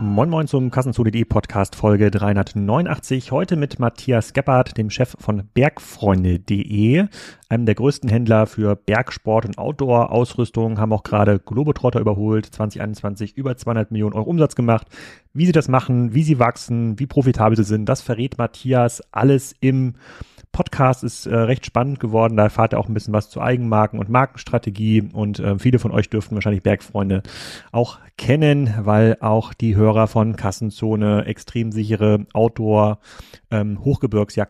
Moin Moin zum Kassenzoo.de Podcast Folge 389. Heute mit Matthias Gebhardt, dem Chef von Bergfreunde.de, einem der größten Händler für Bergsport und Outdoor-Ausrüstung, haben auch gerade Globetrotter überholt, 2021 über 200 Millionen Euro Umsatz gemacht. Wie sie das machen, wie sie wachsen, wie profitabel sie sind, das verrät Matthias alles im Podcast ist äh, recht spannend geworden. Da erfahrt ihr auch ein bisschen was zu Eigenmarken und Markenstrategie. Und äh, viele von euch dürften wahrscheinlich Bergfreunde auch kennen, weil auch die Hörer von Kassenzone extrem sichere Outdoor ähm,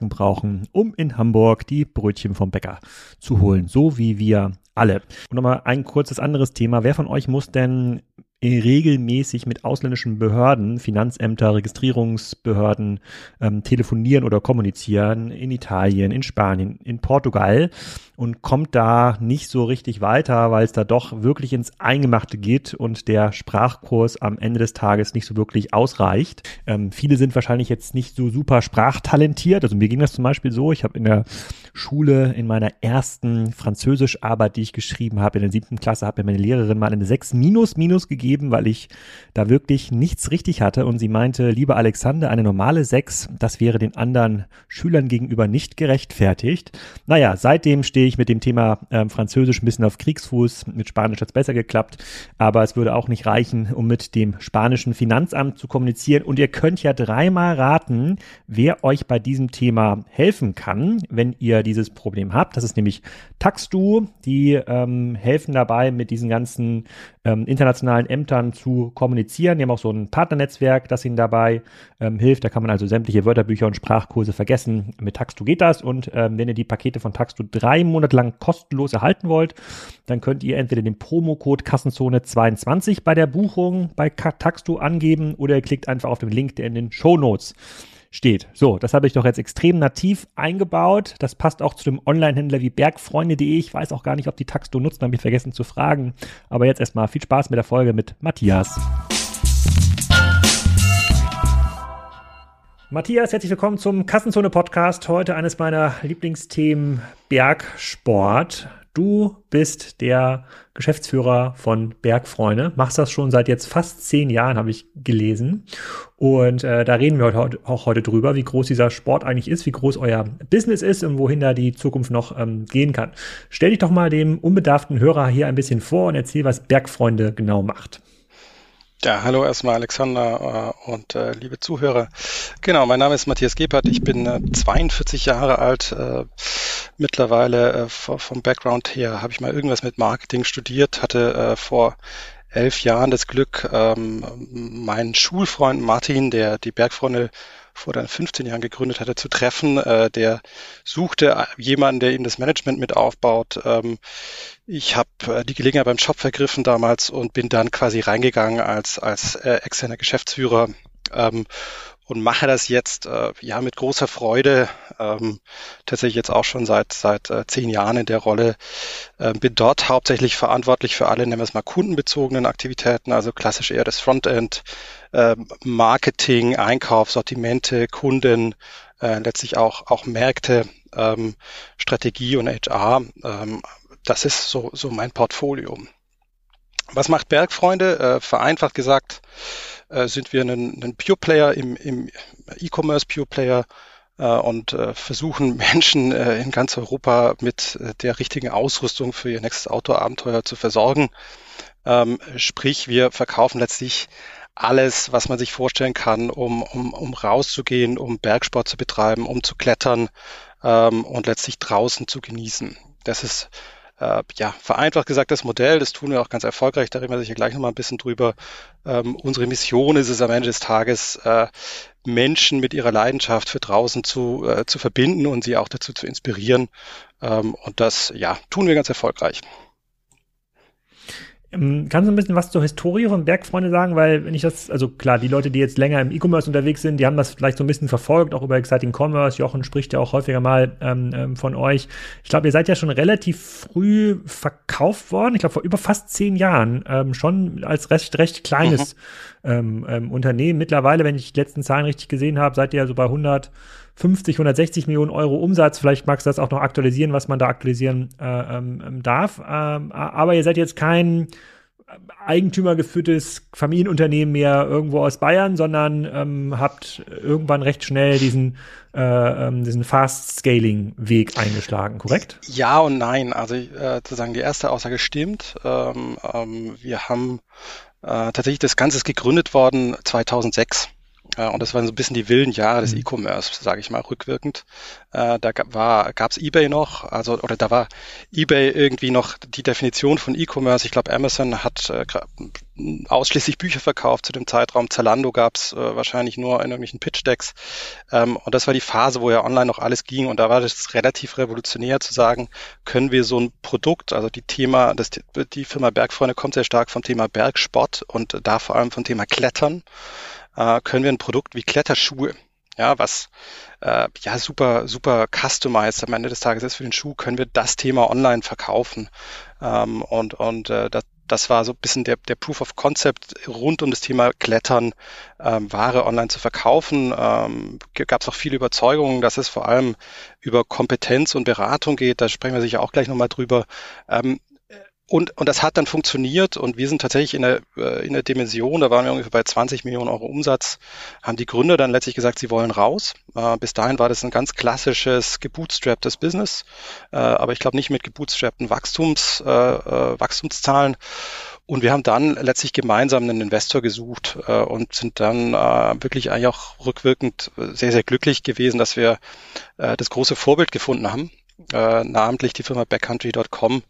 brauchen, um in Hamburg die Brötchen vom Bäcker zu holen. So wie wir alle. Und nochmal ein kurzes anderes Thema. Wer von euch muss denn regelmäßig mit ausländischen Behörden, Finanzämter, Registrierungsbehörden ähm, telefonieren oder kommunizieren in Italien, in Spanien, in Portugal und kommt da nicht so richtig weiter, weil es da doch wirklich ins Eingemachte geht und der Sprachkurs am Ende des Tages nicht so wirklich ausreicht. Ähm, viele sind wahrscheinlich jetzt nicht so super sprachtalentiert. Also mir ging das zum Beispiel so, ich habe in der Schule in meiner ersten Französischarbeit, die ich geschrieben habe, in der siebten Klasse, hat mir meine Lehrerin mal eine 6 minus minus gegeben gegeben, weil ich da wirklich nichts richtig hatte. Und sie meinte, lieber Alexander, eine normale 6, das wäre den anderen Schülern gegenüber nicht gerechtfertigt. Naja, seitdem stehe ich mit dem Thema äh, Französisch ein bisschen auf Kriegsfuß. Mit Spanisch hat es besser geklappt. Aber es würde auch nicht reichen, um mit dem spanischen Finanzamt zu kommunizieren. Und ihr könnt ja dreimal raten, wer euch bei diesem Thema helfen kann, wenn ihr dieses Problem habt. Das ist nämlich Taxdu. Die ähm, helfen dabei mit diesen ganzen ähm, internationalen Ämtern zu kommunizieren. Die haben auch so ein Partnernetzwerk, das ihnen dabei ähm, hilft. Da kann man also sämtliche Wörterbücher und Sprachkurse vergessen. Mit Taxtu geht das. Und ähm, wenn ihr die Pakete von Taxtu drei Monate lang kostenlos erhalten wollt, dann könnt ihr entweder den Promocode Kassenzone 22 bei der Buchung bei Taxtu angeben oder ihr klickt einfach auf den Link, der in den Show Notes steht. So, das habe ich doch jetzt extrem nativ eingebaut. Das passt auch zu dem Online-Händler wie bergfreunde.de. Ich weiß auch gar nicht, ob die Taxto nutzen, habe ich vergessen zu fragen. Aber jetzt erstmal viel Spaß mit der Folge mit Matthias. Matthias, herzlich willkommen zum Kassenzone Podcast. Heute eines meiner Lieblingsthemen Bergsport. Du bist der Geschäftsführer von Bergfreunde, machst das schon seit jetzt fast zehn Jahren, habe ich gelesen. Und äh, da reden wir heute, auch heute drüber, wie groß dieser Sport eigentlich ist, wie groß euer Business ist und wohin da die Zukunft noch ähm, gehen kann. Stell dich doch mal dem unbedarften Hörer hier ein bisschen vor und erzähl, was Bergfreunde genau macht. Ja, hallo erstmal Alexander äh, und äh, liebe Zuhörer. Genau, mein Name ist Matthias Gebhardt, ich bin äh, 42 Jahre alt. Äh, mittlerweile äh, vom Background her habe ich mal irgendwas mit Marketing studiert, hatte äh, vor elf Jahren das Glück, ähm, meinen Schulfreund Martin, der die Bergfreunde vor dann 15 Jahren gegründet hatte, zu treffen. Äh, der suchte jemanden, der ihm das Management mit aufbaut. Ähm, ich habe äh, die Gelegenheit beim Job vergriffen damals und bin dann quasi reingegangen als, als äh, externer Geschäftsführer ähm, und mache das jetzt äh, ja mit großer Freude. Ähm, tatsächlich jetzt auch schon seit seit äh, zehn Jahren in der Rolle. Äh, bin dort hauptsächlich verantwortlich für alle, nennen wir es mal kundenbezogenen Aktivitäten, also klassisch eher das Frontend, äh, Marketing, Einkauf, Sortimente, Kunden, äh, letztlich auch auch Märkte, ähm, Strategie und HR. Ähm, das ist so so mein Portfolio. Was macht Bergfreunde? Äh, vereinfacht gesagt äh, sind wir ein, ein Pure Player im, im E-Commerce Pure Player äh, und äh, versuchen Menschen äh, in ganz Europa mit äh, der richtigen Ausrüstung für ihr nächstes Outdoor-Abenteuer zu versorgen. Ähm, sprich, wir verkaufen letztlich alles, was man sich vorstellen kann, um, um, um rauszugehen, um Bergsport zu betreiben, um zu klettern ähm, und letztlich draußen zu genießen. Das ist äh, ja, vereinfacht gesagt das Modell, das tun wir auch ganz erfolgreich, da reden wir sicher gleich nochmal ein bisschen drüber. Ähm, unsere Mission ist es am Ende des Tages, äh, Menschen mit ihrer Leidenschaft für draußen zu, äh, zu verbinden und sie auch dazu zu inspirieren. Ähm, und das, ja, tun wir ganz erfolgreich. Ähm, kannst du ein bisschen was zur Historie von Bergfreunde sagen? Weil, wenn ich das, also klar, die Leute, die jetzt länger im E-Commerce unterwegs sind, die haben das vielleicht so ein bisschen verfolgt, auch über Exciting Commerce. Jochen spricht ja auch häufiger mal ähm, ähm von euch. Ich glaube, ihr seid ja schon relativ früh verkauft worden. Ich glaube, vor über fast zehn Jahren. Ähm, schon als recht, recht kleines mhm. ähm, ähm, Unternehmen. Mittlerweile, wenn ich die letzten Zahlen richtig gesehen habe, seid ihr ja so bei 100 50, 160 Millionen Euro Umsatz. Vielleicht magst du das auch noch aktualisieren, was man da aktualisieren äh, ähm, darf. Ähm, aber ihr seid jetzt kein eigentümergeführtes Familienunternehmen mehr irgendwo aus Bayern, sondern ähm, habt irgendwann recht schnell diesen, äh, ähm, diesen Fast-Scaling-Weg eingeschlagen, korrekt? Ja und nein. Also äh, sozusagen die erste Aussage stimmt. Ähm, ähm, wir haben äh, tatsächlich das Ganze ist gegründet worden 2006. Äh, und das waren so ein bisschen die wilden Jahre des mhm. E-Commerce, sage ich mal, rückwirkend. Äh, da war, gab's eBay noch, also oder da war eBay irgendwie noch die Definition von E-Commerce. Ich glaube, Amazon hat äh, ausschließlich Bücher verkauft zu dem Zeitraum. Zalando gab's äh, wahrscheinlich nur in irgendwelchen Pitch-Decks. Ähm, und das war die Phase, wo ja online noch alles ging. Und da war das relativ revolutionär zu sagen, können wir so ein Produkt, also die Thema, das, die Firma Bergfreunde kommt sehr stark vom Thema Bergsport und da vor allem vom Thema Klettern äh, können wir ein Produkt wie Kletterschuhe, ja, was äh, ja super, super customized am Ende des Tages ist für den Schuh, können wir das Thema online verkaufen. Ähm, und und äh, das, das war so ein bisschen der, der Proof of Concept rund um das Thema Klettern, ähm, Ware online zu verkaufen. Ähm, Gab es auch viele Überzeugungen, dass es vor allem über Kompetenz und Beratung geht. Da sprechen wir sicher auch gleich nochmal drüber. Ähm, und, und das hat dann funktioniert und wir sind tatsächlich in der, äh, in der Dimension, da waren wir ungefähr bei 20 Millionen Euro Umsatz, haben die Gründer dann letztlich gesagt, sie wollen raus. Äh, bis dahin war das ein ganz klassisches gebootstrapptes Business, äh, aber ich glaube nicht mit gebootstrappten Wachstums, Wachstumszahlen. Und wir haben dann letztlich gemeinsam einen Investor gesucht äh, und sind dann äh, wirklich eigentlich auch rückwirkend sehr, sehr glücklich gewesen, dass wir äh, das große Vorbild gefunden haben, äh, namentlich die Firma backcountry.com,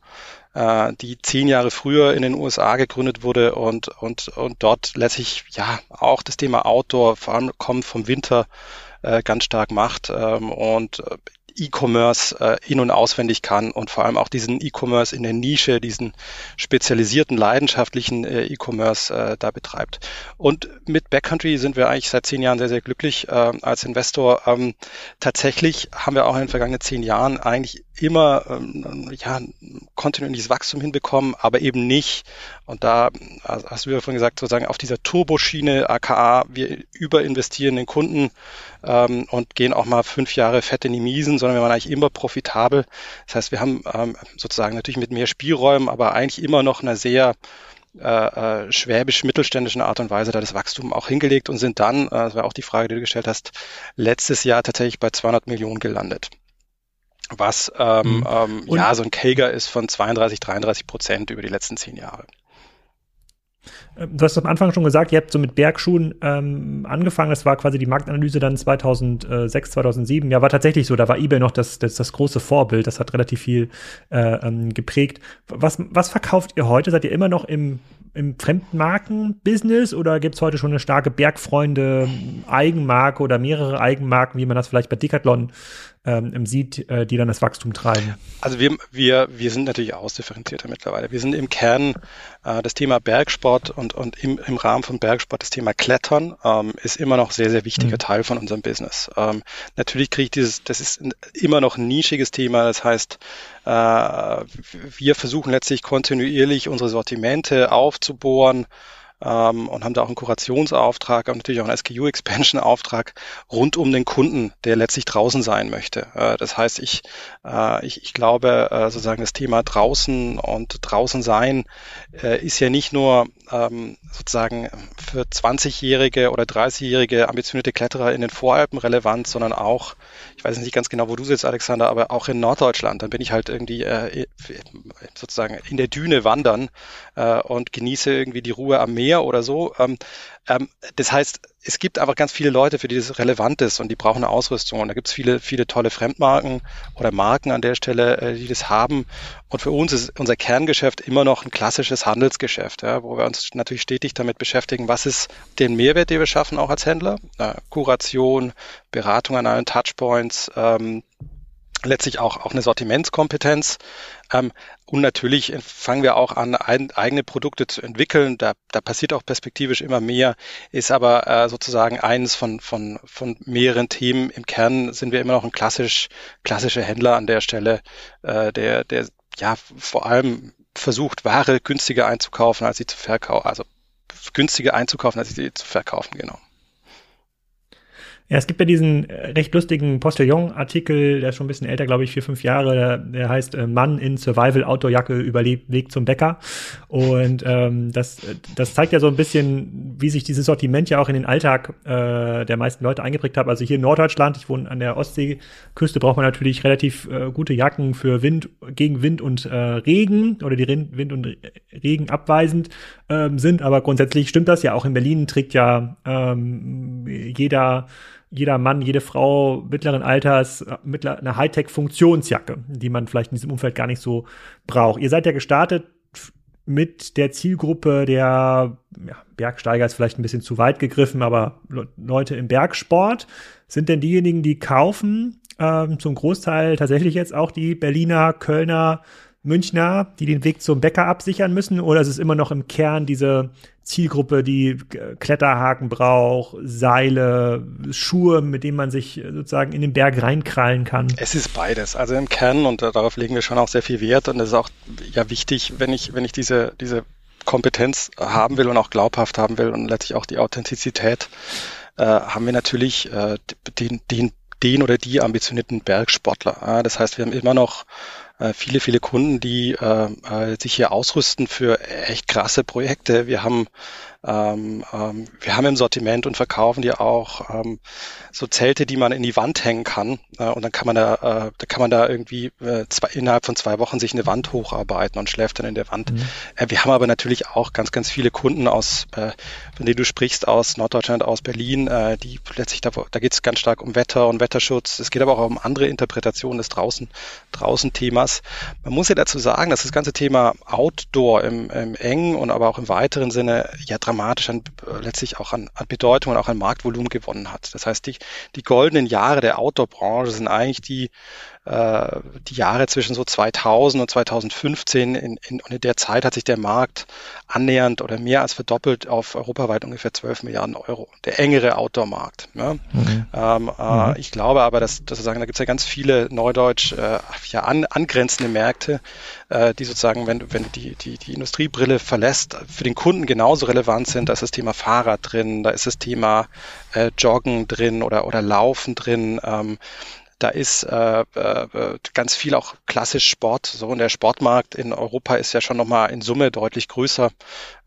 äh, die zehn Jahre früher in den USA gegründet wurde und, und, und dort letztlich ja auch das Thema Outdoor, vor allem kommt vom Winter, äh, ganz stark macht. Ähm, und äh, E-Commerce äh, in- und auswendig kann und vor allem auch diesen E-Commerce in der Nische, diesen spezialisierten, leidenschaftlichen äh, E-Commerce äh, da betreibt. Und mit Backcountry sind wir eigentlich seit zehn Jahren sehr, sehr glücklich äh, als Investor. Ähm, tatsächlich haben wir auch in den vergangenen zehn Jahren eigentlich immer ähm, ja, kontinuierliches Wachstum hinbekommen, aber eben nicht, und da hast du ja vorhin gesagt, sozusagen auf dieser Turboschiene, aka wir überinvestieren den Kunden ähm, und gehen auch mal fünf Jahre fett in die Miesen, sondern wir waren eigentlich immer profitabel. Das heißt, wir haben ähm, sozusagen natürlich mit mehr Spielräumen, aber eigentlich immer noch eine sehr äh, äh, schwäbisch-mittelständischen Art und Weise da das Wachstum auch hingelegt und sind dann, äh, das war auch die Frage, die du gestellt hast, letztes Jahr tatsächlich bei 200 Millionen gelandet was ähm, mhm. ähm, ja so ein Kager ist von 32, 33 Prozent über die letzten zehn Jahre. Ähm, du hast am Anfang schon gesagt, ihr habt so mit Bergschuhen ähm, angefangen. Das war quasi die Marktanalyse dann 2006, 2007. Ja, war tatsächlich so. Da war eBay noch das, das, das große Vorbild. Das hat relativ viel äh, ähm, geprägt. Was, was verkauft ihr heute? Seid ihr immer noch im, im Fremdmarken-Business oder gibt es heute schon eine starke Bergfreunde-Eigenmarke oder mehrere Eigenmarken, wie man das vielleicht bei Decathlon ähm, sieht, äh, die dann das Wachstum treiben? Also wir, wir, wir sind natürlich ausdifferenzierter mittlerweile. Wir sind im Kern äh, das Thema Bergsport und, und im, im Rahmen von Bergsport das Thema Klettern ähm, ist immer noch sehr, sehr wichtiger mhm. Teil von unserem Business. Ähm, natürlich kriege ich dieses, das ist immer noch ein nischiges Thema. Das heißt, äh, wir versuchen letztlich kontinuierlich unsere Sortimente aufzubohren, ähm, und haben da auch einen Kurationsauftrag und natürlich auch einen SKU-Expansion-Auftrag rund um den Kunden, der letztlich draußen sein möchte. Äh, das heißt, ich, äh, ich, ich glaube, äh, sozusagen das Thema draußen und draußen sein äh, ist ja nicht nur ähm, sozusagen für 20-jährige oder 30-jährige ambitionierte Kletterer in den Voralpen relevant, sondern auch, ich weiß nicht ganz genau, wo du sitzt, Alexander, aber auch in Norddeutschland. Dann bin ich halt irgendwie äh, sozusagen in der Düne wandern äh, und genieße irgendwie die Ruhe am Meer oder so. Ähm, ähm, das heißt, es gibt einfach ganz viele Leute, für die das relevant ist und die brauchen eine Ausrüstung. Und da gibt es viele, viele tolle Fremdmarken oder Marken an der Stelle, äh, die das haben. Und für uns ist unser Kerngeschäft immer noch ein klassisches Handelsgeschäft, ja, wo wir uns natürlich stetig damit beschäftigen, was ist den Mehrwert, den wir schaffen, auch als Händler. Äh, Kuration, Beratung an allen Touchpoints, ähm, letztlich auch, auch eine Sortimentskompetenz. Ähm, und natürlich fangen wir auch an, ein, eigene Produkte zu entwickeln. Da, da passiert auch perspektivisch immer mehr, ist aber äh, sozusagen eines von, von, von mehreren Themen. Im Kern sind wir immer noch ein klassisch, klassischer Händler an der Stelle, äh, der, der ja vor allem versucht, Ware günstiger einzukaufen, als sie zu verkaufen, also günstiger einzukaufen, als sie zu verkaufen, genau. Ja, es gibt ja diesen äh, recht lustigen Postillon-Artikel, der ist schon ein bisschen älter, glaube ich, vier, fünf Jahre, der, der heißt äh, Mann in Survival-Outdoor-Jacke überlebt Weg zum Bäcker. Und ähm, das, das zeigt ja so ein bisschen, wie sich dieses Sortiment ja auch in den Alltag äh, der meisten Leute eingeprägt hat. Also hier in Norddeutschland, ich wohne an der Ostseeküste, braucht man natürlich relativ äh, gute Jacken für Wind, gegen Wind und äh, Regen oder die Wind und Regen abweisend ähm, sind. Aber grundsätzlich stimmt das ja. Auch in Berlin trägt ja ähm, jeder jeder Mann, jede Frau mittleren Alters mittler, eine Hightech-Funktionsjacke, die man vielleicht in diesem Umfeld gar nicht so braucht. Ihr seid ja gestartet mit der Zielgruppe der ja, Bergsteiger ist vielleicht ein bisschen zu weit gegriffen, aber Leute im Bergsport sind denn diejenigen, die kaufen, ähm, zum Großteil tatsächlich jetzt auch die Berliner, Kölner, Münchner, die den Weg zum Bäcker absichern müssen? Oder ist es immer noch im Kern diese Zielgruppe, die Kletterhaken braucht, Seile, Schuhe, mit denen man sich sozusagen in den Berg reinkrallen kann? Es ist beides. Also im Kern, und darauf legen wir schon auch sehr viel Wert, und das ist auch ja wichtig, wenn ich, wenn ich diese, diese Kompetenz haben will und auch glaubhaft haben will und letztlich auch die Authentizität, äh, haben wir natürlich äh, den, den, den oder die ambitionierten Bergsportler. Äh, das heißt, wir haben immer noch äh, viele, viele Kunden, die äh, äh, sich hier ausrüsten für echt krasse Projekte. Wir haben ähm, ähm, wir haben im Sortiment und verkaufen die auch ähm, so Zelte, die man in die Wand hängen kann. Äh, und dann kann man da, äh, da kann man da irgendwie äh, zwei, innerhalb von zwei Wochen sich eine Wand hocharbeiten und schläft dann in der Wand. Mhm. Äh, wir haben aber natürlich auch ganz, ganz viele Kunden aus, äh, von denen du sprichst, aus Norddeutschland, aus Berlin, äh, die letztlich da, da geht es ganz stark um Wetter und Wetterschutz. Es geht aber auch um andere Interpretationen des draußen, draußen Themas. Man muss ja dazu sagen, dass das ganze Thema Outdoor im, im engen und aber auch im weiteren Sinne ja dramatisch an, äh, letztlich auch an, an Bedeutung und auch an Marktvolumen gewonnen hat. Das heißt, die, die goldenen Jahre der Outdoor-Branche sind eigentlich die, äh, die Jahre zwischen so 2000 und 2015. In, in, und in der Zeit hat sich der Markt annähernd oder mehr als verdoppelt auf europaweit ungefähr 12 Milliarden Euro. Der engere Outdoor-Markt. Ja. Mhm. Ähm, äh, mhm. Ich glaube aber, dass, dass sozusagen, da gibt es ja ganz viele Neudeutsch äh, ja, an, angrenzende Märkte, äh, die sozusagen, wenn, wenn du die, die, die Industriebrille verlässt, für den Kunden genauso relevant sind. Da ist das Thema Fahrrad drin, da ist das Thema äh, Joggen drin oder, oder Laufen drin. Ähm, da ist äh, äh, ganz viel auch klassisch Sport. So und der Sportmarkt in Europa ist ja schon nochmal in Summe deutlich größer.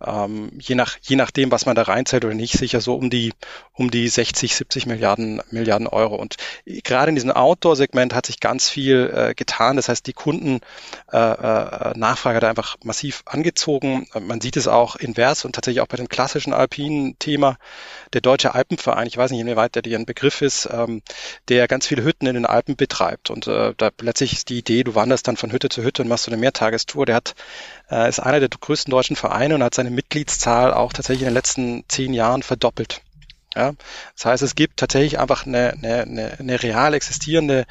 Ähm, je nach je nachdem, was man da reinzählt oder nicht, sicher so um die um die 60, 70 Milliarden Milliarden Euro. Und gerade in diesem Outdoor-Segment hat sich ganz viel äh, getan. Das heißt, die Kunden äh, äh, Nachfrage hat einfach massiv angezogen. Man sieht es auch invers und tatsächlich auch bei dem klassischen alpinen Thema. Der Deutsche Alpenverein, ich weiß nicht, inwieweit der dir ein Begriff ist, ähm, der ganz viele Hütten in den Alpen betreibt. Und äh, da letztlich ist die Idee, du wanderst dann von Hütte zu Hütte und machst so eine Mehrtagestour. Der hat, äh, ist einer der größten deutschen Vereine und hat seine Mitgliedszahl auch tatsächlich in den letzten zehn Jahren verdoppelt. Ja, das heißt, es gibt tatsächlich einfach eine, eine, eine, eine real existierende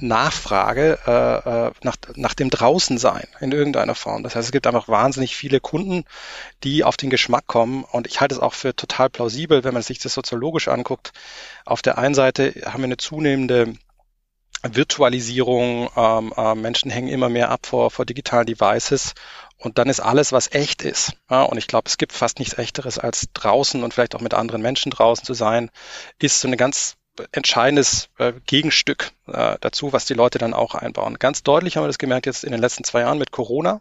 Nachfrage äh, äh, nach, nach dem Draußensein in irgendeiner Form. Das heißt, es gibt einfach wahnsinnig viele Kunden, die auf den Geschmack kommen. Und ich halte es auch für total plausibel, wenn man sich das soziologisch anguckt. Auf der einen Seite haben wir eine zunehmende Virtualisierung, ähm, äh, Menschen hängen immer mehr ab vor, vor digitalen Devices und dann ist alles, was echt ist. Ja, und ich glaube, es gibt fast nichts Echteres, als draußen und vielleicht auch mit anderen Menschen draußen zu sein, ist so ein ganz entscheidendes äh, Gegenstück äh, dazu, was die Leute dann auch einbauen. Ganz deutlich haben wir das gemerkt jetzt in den letzten zwei Jahren mit Corona,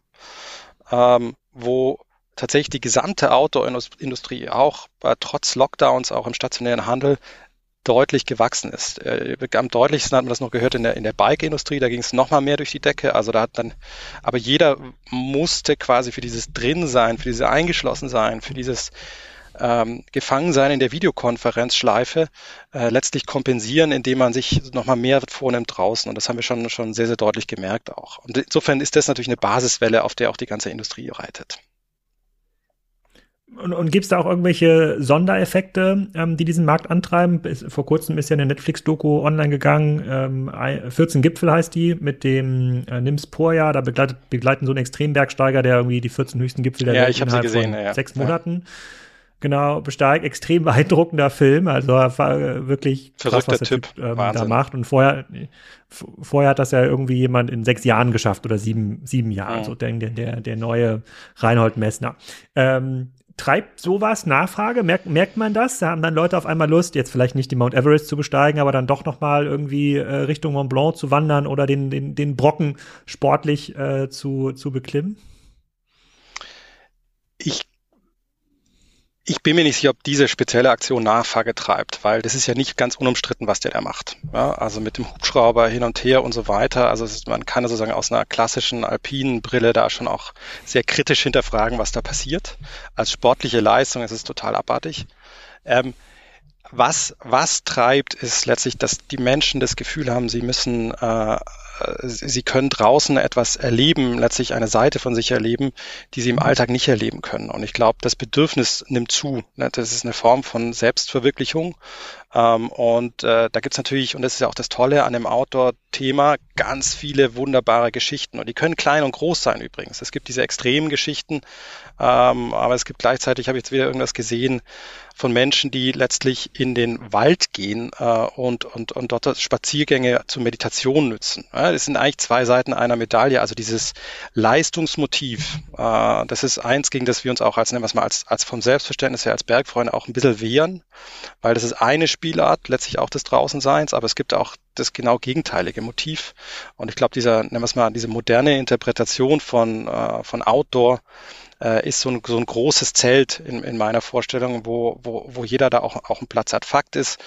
ähm, wo tatsächlich die gesamte Outdoor-Industrie auch äh, trotz Lockdowns, auch im stationären Handel, deutlich gewachsen ist. Äh, am deutlichsten hat man das noch gehört in der, in der Bike-Industrie, da ging es nochmal mehr durch die Decke. Also da hat dann, aber jeder musste quasi für dieses Drinsein, für dieses Eingeschlossensein, für dieses ähm, Gefangensein in der Videokonferenzschleife äh, letztlich kompensieren, indem man sich nochmal mehr vornimmt draußen. Und das haben wir schon, schon sehr, sehr deutlich gemerkt auch. Und insofern ist das natürlich eine Basiswelle, auf der auch die ganze Industrie reitet. Und, und gibt es da auch irgendwelche Sondereffekte, ähm, die diesen Markt antreiben? Bis, vor kurzem ist ja eine Netflix-Doku online gegangen, ähm, 14 Gipfel heißt die, mit dem äh, Nims Porja. Da begleitet, begleiten so einen Extrembergsteiger, der irgendwie die 14 höchsten Gipfel der ja, Welt innerhalb gesehen, von ja. sechs Monaten genau besteigt. Extrem beeindruckender Film, also äh, wirklich krass, was der Typ, typ ähm, da macht. Und vorher, vorher hat das ja irgendwie jemand in sechs Jahren geschafft oder sieben, sieben Jahren, mhm. so der, der, der neue Reinhold Messner. Ähm, treibt sowas Nachfrage? Merkt, merkt man das? Da haben dann Leute auf einmal Lust, jetzt vielleicht nicht die Mount Everest zu besteigen, aber dann doch nochmal irgendwie äh, Richtung Mont Blanc zu wandern oder den, den, den Brocken sportlich äh, zu, zu beklimmen? Ich ich bin mir nicht sicher, ob diese spezielle Aktion Nachfrage treibt, weil das ist ja nicht ganz unumstritten, was der da macht. Ja, also mit dem Hubschrauber hin und her und so weiter. Also man kann sozusagen aus einer klassischen alpinen Brille da schon auch sehr kritisch hinterfragen, was da passiert. Als sportliche Leistung ist es total abartig. Ähm, was, was treibt, ist letztlich, dass die Menschen das Gefühl haben, sie müssen äh, sie können draußen etwas erleben, letztlich eine Seite von sich erleben, die sie im Alltag nicht erleben können. Und ich glaube, das Bedürfnis nimmt zu. Ne? Das ist eine Form von Selbstverwirklichung. Ähm, und äh, da gibt's natürlich, und das ist ja auch das Tolle an dem Outdoor-Thema, ganz viele wunderbare Geschichten. Und die können klein und groß sein übrigens. Es gibt diese extremen Geschichten, ähm, aber es gibt gleichzeitig, habe ich jetzt wieder irgendwas gesehen, von Menschen, die letztlich in den Wald gehen äh, und, und, und dort Spaziergänge zur Meditation nützen. Ja, das sind eigentlich zwei Seiten einer Medaille. Also dieses Leistungsmotiv, äh, das ist eins, gegen das wir uns auch als, nennen wir es mal, als, als vom Selbstverständnis her als Bergfreunde auch ein bisschen wehren, weil das ist eine Spielart, letztlich auch des Draußenseins, aber es gibt auch das genau gegenteilige Motiv. Und ich glaube, dieser, nennen wir es mal, diese moderne Interpretation von, äh, von Outdoor, äh, ist so ein, so ein großes Zelt in, in meiner Vorstellung, wo, wo, wo jeder da auch, auch einen Platz hat. Fakt ist,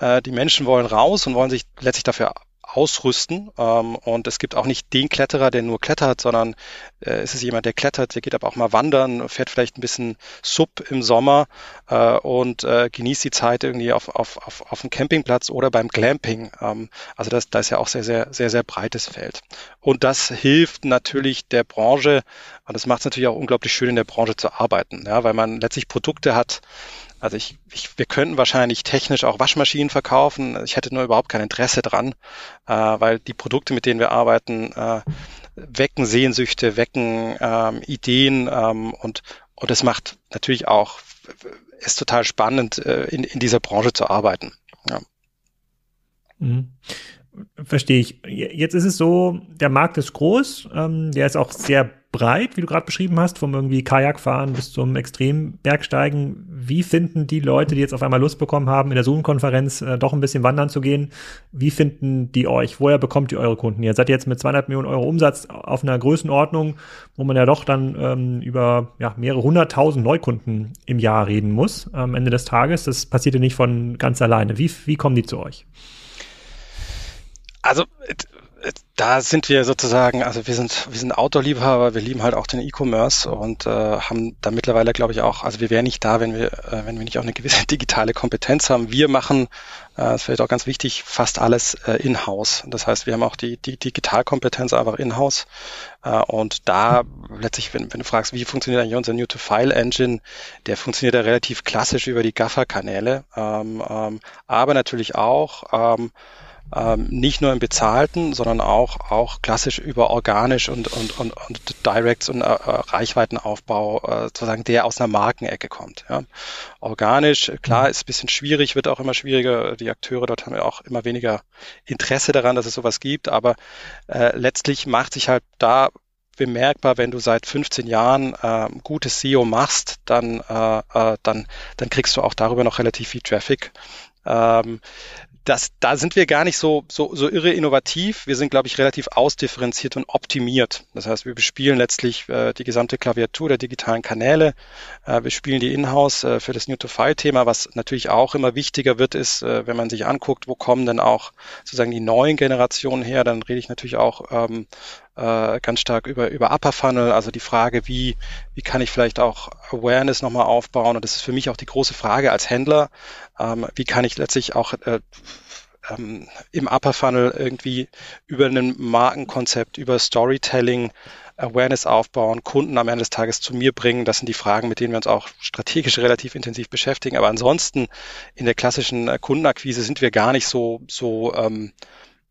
äh, die Menschen wollen raus und wollen sich letztlich dafür ausrüsten. Ähm, und es gibt auch nicht den Kletterer, der nur klettert, sondern äh, es ist jemand, der klettert, der geht aber auch mal wandern, fährt vielleicht ein bisschen Sub im Sommer äh, und äh, genießt die Zeit irgendwie auf, auf, auf, auf dem Campingplatz oder beim Glamping. Ähm, also das, da ist ja auch sehr, sehr, sehr, sehr breites Feld. Und das hilft natürlich der Branche, und das macht es natürlich auch unglaublich schön, in der Branche zu arbeiten, ja, weil man letztlich Produkte hat, also ich, ich, wir könnten wahrscheinlich technisch auch Waschmaschinen verkaufen. Ich hätte nur überhaupt kein Interesse dran, äh, weil die Produkte, mit denen wir arbeiten, äh, wecken Sehnsüchte, wecken ähm, Ideen ähm, und und es macht natürlich auch ist total spannend äh, in, in dieser Branche zu arbeiten. Ja. Mhm. Verstehe ich. Jetzt ist es so, der Markt ist groß, ähm, der ist auch sehr breit, wie du gerade beschrieben hast, vom irgendwie Kajakfahren bis zum Extrembergsteigen. Wie finden die Leute, die jetzt auf einmal Lust bekommen haben, in der Zoom-Konferenz äh, doch ein bisschen wandern zu gehen, wie finden die euch? Woher bekommt ihr eure Kunden? Ihr seid jetzt mit 200 Millionen Euro Umsatz auf einer Größenordnung, wo man ja doch dann ähm, über ja, mehrere hunderttausend Neukunden im Jahr reden muss am Ende des Tages. Das passiert ja nicht von ganz alleine. Wie, wie kommen die zu euch? Also da sind wir sozusagen, also wir sind, wir sind Outdoor-Liebhaber, wir lieben halt auch den E-Commerce und äh, haben da mittlerweile, glaube ich, auch, also wir wären nicht da, wenn wir, äh, wenn wir nicht auch eine gewisse digitale Kompetenz haben. Wir machen, äh, das ist vielleicht auch ganz wichtig, fast alles äh, in-house. Das heißt, wir haben auch die, die Digitalkompetenz einfach in-house. Äh, und da letztlich, wenn, wenn du fragst, wie funktioniert eigentlich unser New-to-File-Engine, der funktioniert ja relativ klassisch über die Gaffer-Kanäle, ähm, ähm, aber natürlich auch ähm, ähm, nicht nur im Bezahlten, sondern auch, auch klassisch über organisch und, und, und, und Directs und äh, äh, Reichweitenaufbau, äh, sozusagen der aus einer Markenecke kommt. Ja. Organisch, klar, ist ein bisschen schwierig, wird auch immer schwieriger. Die Akteure dort haben ja auch immer weniger Interesse daran, dass es sowas gibt, aber äh, letztlich macht sich halt da bemerkbar, wenn du seit 15 Jahren äh, gutes SEO machst, dann, äh, äh, dann, dann kriegst du auch darüber noch relativ viel Traffic. Ähm, das, da sind wir gar nicht so, so, so irre innovativ. Wir sind, glaube ich, relativ ausdifferenziert und optimiert. Das heißt, wir bespielen letztlich äh, die gesamte Klaviatur der digitalen Kanäle. Äh, wir spielen die Inhouse äh, für das New-to-File-Thema, was natürlich auch immer wichtiger wird, ist, äh, wenn man sich anguckt, wo kommen denn auch sozusagen die neuen Generationen her, dann rede ich natürlich auch ähm, äh, ganz stark über, über Upper Funnel, also die Frage, wie, wie kann ich vielleicht auch Awareness nochmal aufbauen? Und das ist für mich auch die große Frage als Händler, ähm, wie kann ich letztlich auch äh, ähm, im Upper Funnel irgendwie über ein Markenkonzept, über Storytelling Awareness aufbauen, Kunden am Ende des Tages zu mir bringen. Das sind die Fragen, mit denen wir uns auch strategisch relativ intensiv beschäftigen. Aber ansonsten in der klassischen äh, Kundenakquise sind wir gar nicht so, so, ähm,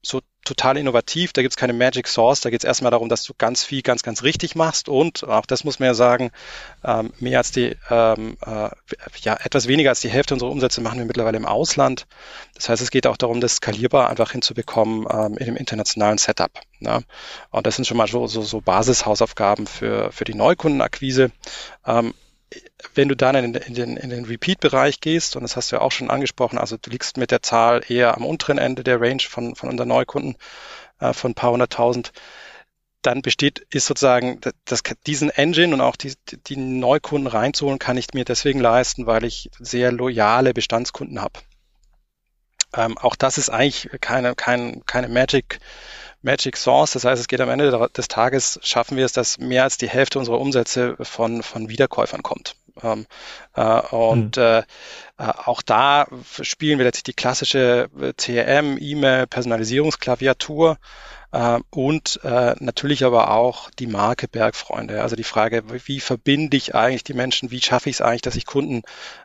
so total innovativ, da gibt's keine Magic Source, da geht's erstmal darum, dass du ganz viel, ganz, ganz richtig machst und auch das muss man ja sagen, ähm, mehr als die, ähm, äh, ja, etwas weniger als die Hälfte unserer Umsätze machen wir mittlerweile im Ausland. Das heißt, es geht auch darum, das skalierbar einfach hinzubekommen ähm, in dem internationalen Setup. Ne? Und das sind schon mal so, so, so Basishausaufgaben für, für die Neukundenakquise. Ähm, wenn du dann in, in den, in den Repeat-Bereich gehst, und das hast du ja auch schon angesprochen, also du liegst mit der Zahl eher am unteren Ende der Range von, von unseren Neukunden äh, von ein paar hunderttausend, dann besteht, ist sozusagen, das, diesen Engine und auch die, die Neukunden reinzuholen, kann ich mir deswegen leisten, weil ich sehr loyale Bestandskunden habe. Ähm, auch das ist eigentlich keine, kein, keine Magic, Magic Source. Das heißt, es geht am Ende des Tages, schaffen wir es, dass mehr als die Hälfte unserer Umsätze von, von Wiederkäufern kommt. Ähm, äh, und mhm. äh, auch da spielen wir letztlich die klassische CRM, E-Mail, Personalisierungsklaviatur äh, und äh, natürlich aber auch die Marke Bergfreunde. Also die Frage, wie verbinde ich eigentlich die Menschen, wie schaffe ich es eigentlich, dass sich Kunden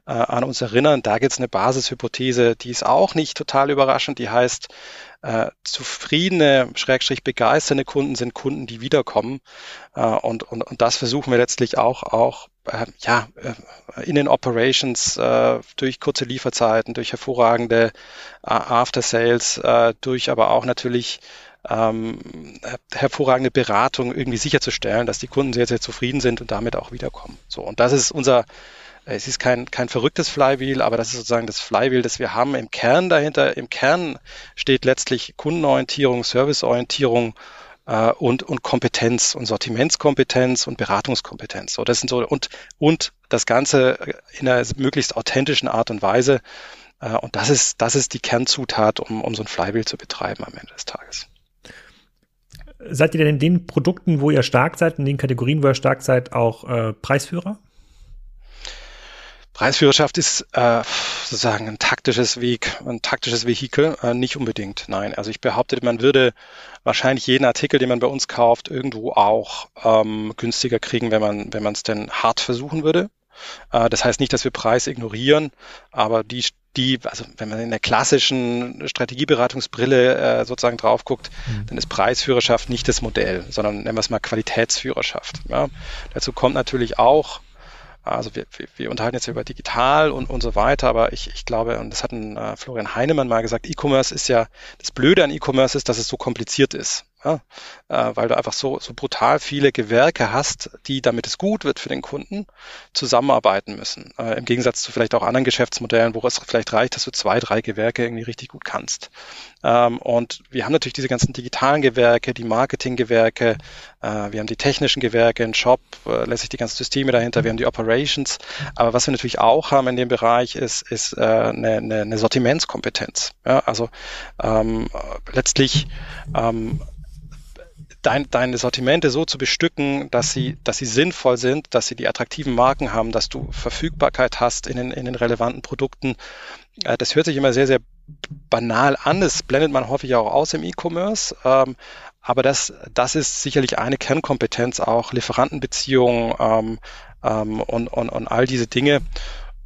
äh, an uns erinnern? Da gibt es eine Basishypothese, die ist auch nicht total überraschend, die heißt, äh, zufriedene, schrägstrich begeisterte Kunden sind Kunden, die wiederkommen. Äh, und, und, und das versuchen wir letztlich auch, auch äh, ja, äh, in den Operations äh, durch kurze Lieferzeiten, durch hervorragende äh, After Sales, äh, durch aber auch natürlich ähm, hervorragende Beratung irgendwie sicherzustellen, dass die Kunden sehr, sehr zufrieden sind und damit auch wiederkommen. So, und das ist unser, es ist kein, kein verrücktes Flywheel, aber das ist sozusagen das Flywheel, das wir haben im Kern dahinter. Im Kern steht letztlich Kundenorientierung, Serviceorientierung äh, und, und Kompetenz und Sortimentskompetenz und Beratungskompetenz. So, das sind so, und, und das Ganze in einer möglichst authentischen Art und Weise. Äh, und das ist, das ist die Kernzutat, um, um so ein Flywheel zu betreiben am Ende des Tages seid ihr denn in den Produkten, wo ihr stark seid, in den Kategorien, wo ihr stark seid, auch äh, Preisführer? Preisführerschaft ist äh, sozusagen ein taktisches Weg, ein taktisches Vehikel, äh, nicht unbedingt. Nein, also ich behaupte, man würde wahrscheinlich jeden Artikel, den man bei uns kauft, irgendwo auch ähm, günstiger kriegen, wenn man wenn man es denn hart versuchen würde. Äh, das heißt nicht, dass wir Preis ignorieren, aber die die, also wenn man in der klassischen Strategieberatungsbrille äh, sozusagen drauf guckt, mhm. dann ist Preisführerschaft nicht das Modell, sondern nennen wir es mal Qualitätsführerschaft. Ja. Dazu kommt natürlich auch, also wir, wir, wir unterhalten jetzt über digital und, und so weiter, aber ich, ich glaube, und das hat ein äh, Florian Heinemann mal gesagt, E-Commerce ist ja, das Blöde an E-Commerce ist, dass es so kompliziert ist ja, äh, weil du einfach so, so brutal viele Gewerke hast, die, damit es gut wird für den Kunden, zusammenarbeiten müssen. Äh, Im Gegensatz zu vielleicht auch anderen Geschäftsmodellen, wo es vielleicht reicht, dass du zwei, drei Gewerke irgendwie richtig gut kannst. Ähm, und wir haben natürlich diese ganzen digitalen Gewerke, die Marketinggewerke, äh, wir haben die technischen Gewerke, ein Shop, äh, lässt die ganzen Systeme dahinter, wir haben die Operations. Aber was wir natürlich auch haben in dem Bereich ist, ist äh, eine, eine, eine Sortimentskompetenz. Ja, also ähm, letztlich ähm, dein, deine Sortimente so zu bestücken, dass sie, dass sie sinnvoll sind, dass sie die attraktiven Marken haben, dass du Verfügbarkeit hast in den, in den relevanten Produkten. Äh, das hört sich immer sehr, sehr banal an. Das blendet man häufig auch aus im E-Commerce. Ähm, aber das, das ist sicherlich eine Kernkompetenz, auch Lieferantenbeziehungen ähm, ähm, und, und, und all diese Dinge.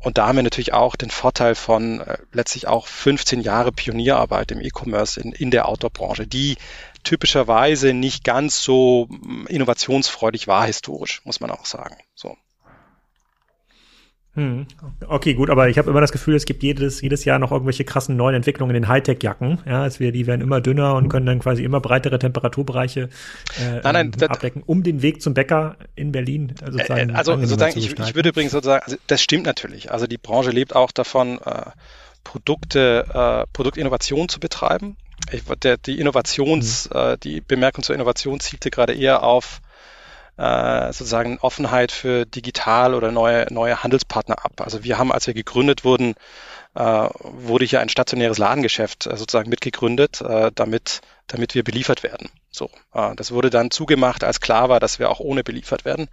Und da haben wir natürlich auch den Vorteil von äh, letztlich auch 15 Jahre Pionierarbeit im E-Commerce in, in der Outdoor-Branche, die typischerweise nicht ganz so mm, innovationsfreudig war historisch, muss man auch sagen. So. Hm. Okay, gut, aber ich habe immer das Gefühl, es gibt jedes, jedes Jahr noch irgendwelche krassen neuen Entwicklungen in den Hightech-Jacken. Ja, wir, die werden immer dünner und können dann quasi immer breitere Temperaturbereiche äh, nein, nein, ähm, abdecken, um den Weg zum Bäcker in Berlin äh, sozusagen. Äh, also sozusagen, ich, ich, würde übrigens sozusagen, also das stimmt natürlich. Also die Branche lebt auch davon, äh, Produkte, äh, Produktinnovation zu betreiben. Ich, der, die Innovations, mhm. äh, die Bemerkung zur Innovation zielte gerade eher auf äh, sozusagen Offenheit für digital oder neue, neue Handelspartner ab. Also wir haben, als wir gegründet wurden, äh, wurde hier ein stationäres Ladengeschäft äh, sozusagen mitgegründet, äh, damit, damit wir beliefert werden. So, äh, das wurde dann zugemacht, als klar war, dass wir auch ohne beliefert werden.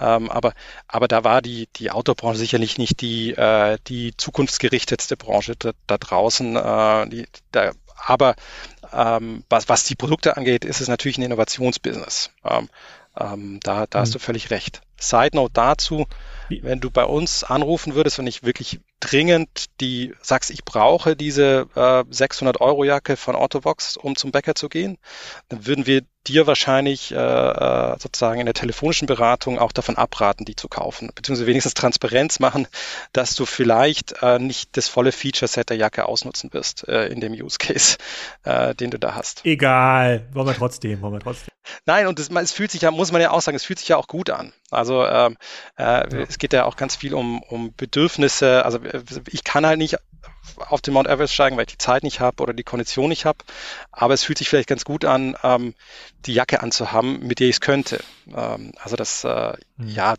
Ähm, aber, aber da war die, die Autobranche sicherlich nicht die, äh, die zukunftsgerichtetste Branche da, da draußen. Äh, die, da, aber ähm, was, was die Produkte angeht, ist es natürlich ein Innovationsbusiness. Ähm, ähm, da da mhm. hast du völlig recht. Side Note dazu, wenn du bei uns anrufen würdest, und ich wirklich dringend die sagst, ich brauche diese äh, 600 Euro Jacke von Autovox, um zum Bäcker zu gehen, dann würden wir dir wahrscheinlich äh, äh, sozusagen in der telefonischen Beratung auch davon abraten, die zu kaufen, beziehungsweise wenigstens Transparenz machen, dass du vielleicht äh, nicht das volle Feature-Set der Jacke ausnutzen wirst äh, in dem Use Case, äh, den du da hast. Egal, wollen wir trotzdem, wollen wir trotzdem. Nein, und es, es fühlt sich ja, muss man ja auch sagen, es fühlt sich ja auch gut an. Also ähm, äh, ja. es geht ja auch ganz viel um, um Bedürfnisse. Also ich kann halt nicht auf den Mount Everest steigen, weil ich die Zeit nicht habe oder die Kondition nicht habe. Aber es fühlt sich vielleicht ganz gut an, ähm, die Jacke anzuhaben, mit der ich es könnte. Ähm, also das, äh, mhm. ja,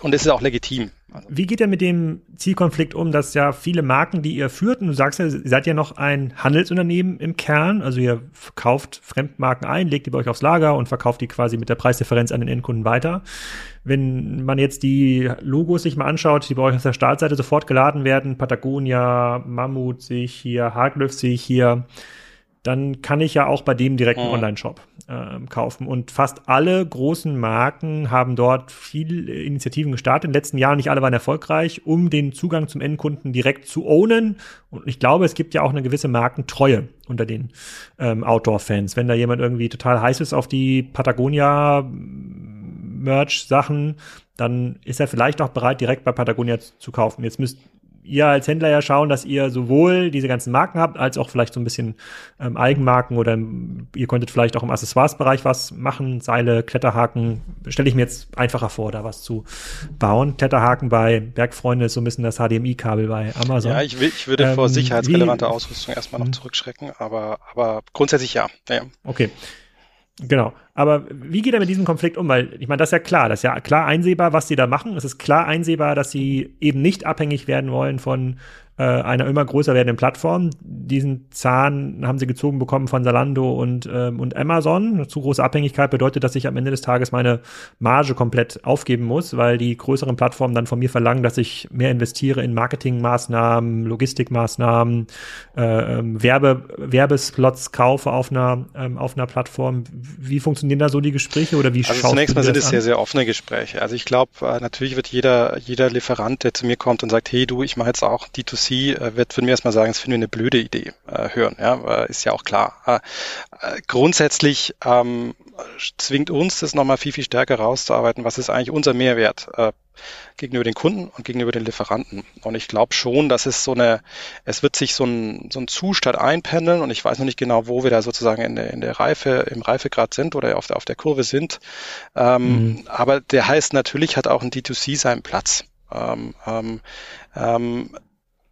und das ist auch legitim. Wie geht ihr mit dem Zielkonflikt um, dass ja viele Marken, die ihr führt, und du sagst ja, ihr seid ja noch ein Handelsunternehmen im Kern, also ihr verkauft Fremdmarken ein, legt die bei euch aufs Lager und verkauft die quasi mit der Preisdifferenz an den Endkunden weiter. Wenn man jetzt die Logos sich mal anschaut, die bei euch auf der Startseite sofort geladen werden, Patagonia, Mammut sehe ich hier, Haglöf sehe ich hier, dann kann ich ja auch bei dem direkt einen mhm. Online-Shop äh, kaufen. Und fast alle großen Marken haben dort viele Initiativen gestartet. In den letzten Jahren nicht alle waren erfolgreich, um den Zugang zum Endkunden direkt zu ownen. Und ich glaube, es gibt ja auch eine gewisse Markentreue unter den ähm, Outdoor-Fans. Wenn da jemand irgendwie total heiß ist auf die Patagonia Merch-Sachen, dann ist er vielleicht auch bereit, direkt bei Patagonia zu kaufen. Jetzt müsst ihr als Händler ja schauen, dass ihr sowohl diese ganzen Marken habt, als auch vielleicht so ein bisschen ähm, Eigenmarken oder ihr könntet vielleicht auch im Accessoires-Bereich was machen, Seile, Kletterhaken. Stelle ich mir jetzt einfacher vor, da was zu bauen. Kletterhaken bei Bergfreunde ist so ein bisschen das HDMI-Kabel bei Amazon. Ja, ich, will, ich würde ähm, vor sicherheitsrelevanter Ausrüstung erstmal noch zurückschrecken, aber, aber grundsätzlich ja. ja. Okay. Genau. Aber wie geht er mit diesem Konflikt um? Weil ich meine, das ist ja klar, das ist ja klar einsehbar, was sie da machen. Es ist klar einsehbar, dass sie eben nicht abhängig werden wollen von äh, einer immer größer werdenden Plattform. Diesen Zahn haben sie gezogen bekommen von Zalando und, ähm, und Amazon. Eine zu große Abhängigkeit bedeutet, dass ich am Ende des Tages meine Marge komplett aufgeben muss, weil die größeren Plattformen dann von mir verlangen, dass ich mehr investiere in Marketingmaßnahmen, Logistikmaßnahmen, äh, ähm, Werbe, Werbeslots kaufe auf einer, ähm, auf einer Plattform. Wie funktionieren da so die Gespräche oder wie also zunächst mal sind es sehr, sehr offene Gespräche. Also ich glaube, äh, natürlich wird jeder, jeder Lieferant, der zu mir kommt und sagt, hey du, ich mache jetzt auch D2C C äh, wird von mir erstmal sagen, das finden wir eine blöde Idee äh, hören. Ja, ist ja auch klar. Äh, äh, grundsätzlich ähm, zwingt uns das nochmal viel, viel stärker rauszuarbeiten, was ist eigentlich unser Mehrwert äh, gegenüber den Kunden und gegenüber den Lieferanten. Und ich glaube schon, dass es so eine, es wird sich so ein, so ein Zustand einpendeln und ich weiß noch nicht genau, wo wir da sozusagen in der, in der Reife, im Reifegrad sind oder auf der, auf der Kurve sind. Ähm, mhm. Aber der heißt natürlich hat auch ein D2C seinen Platz. Ähm, ähm, ähm,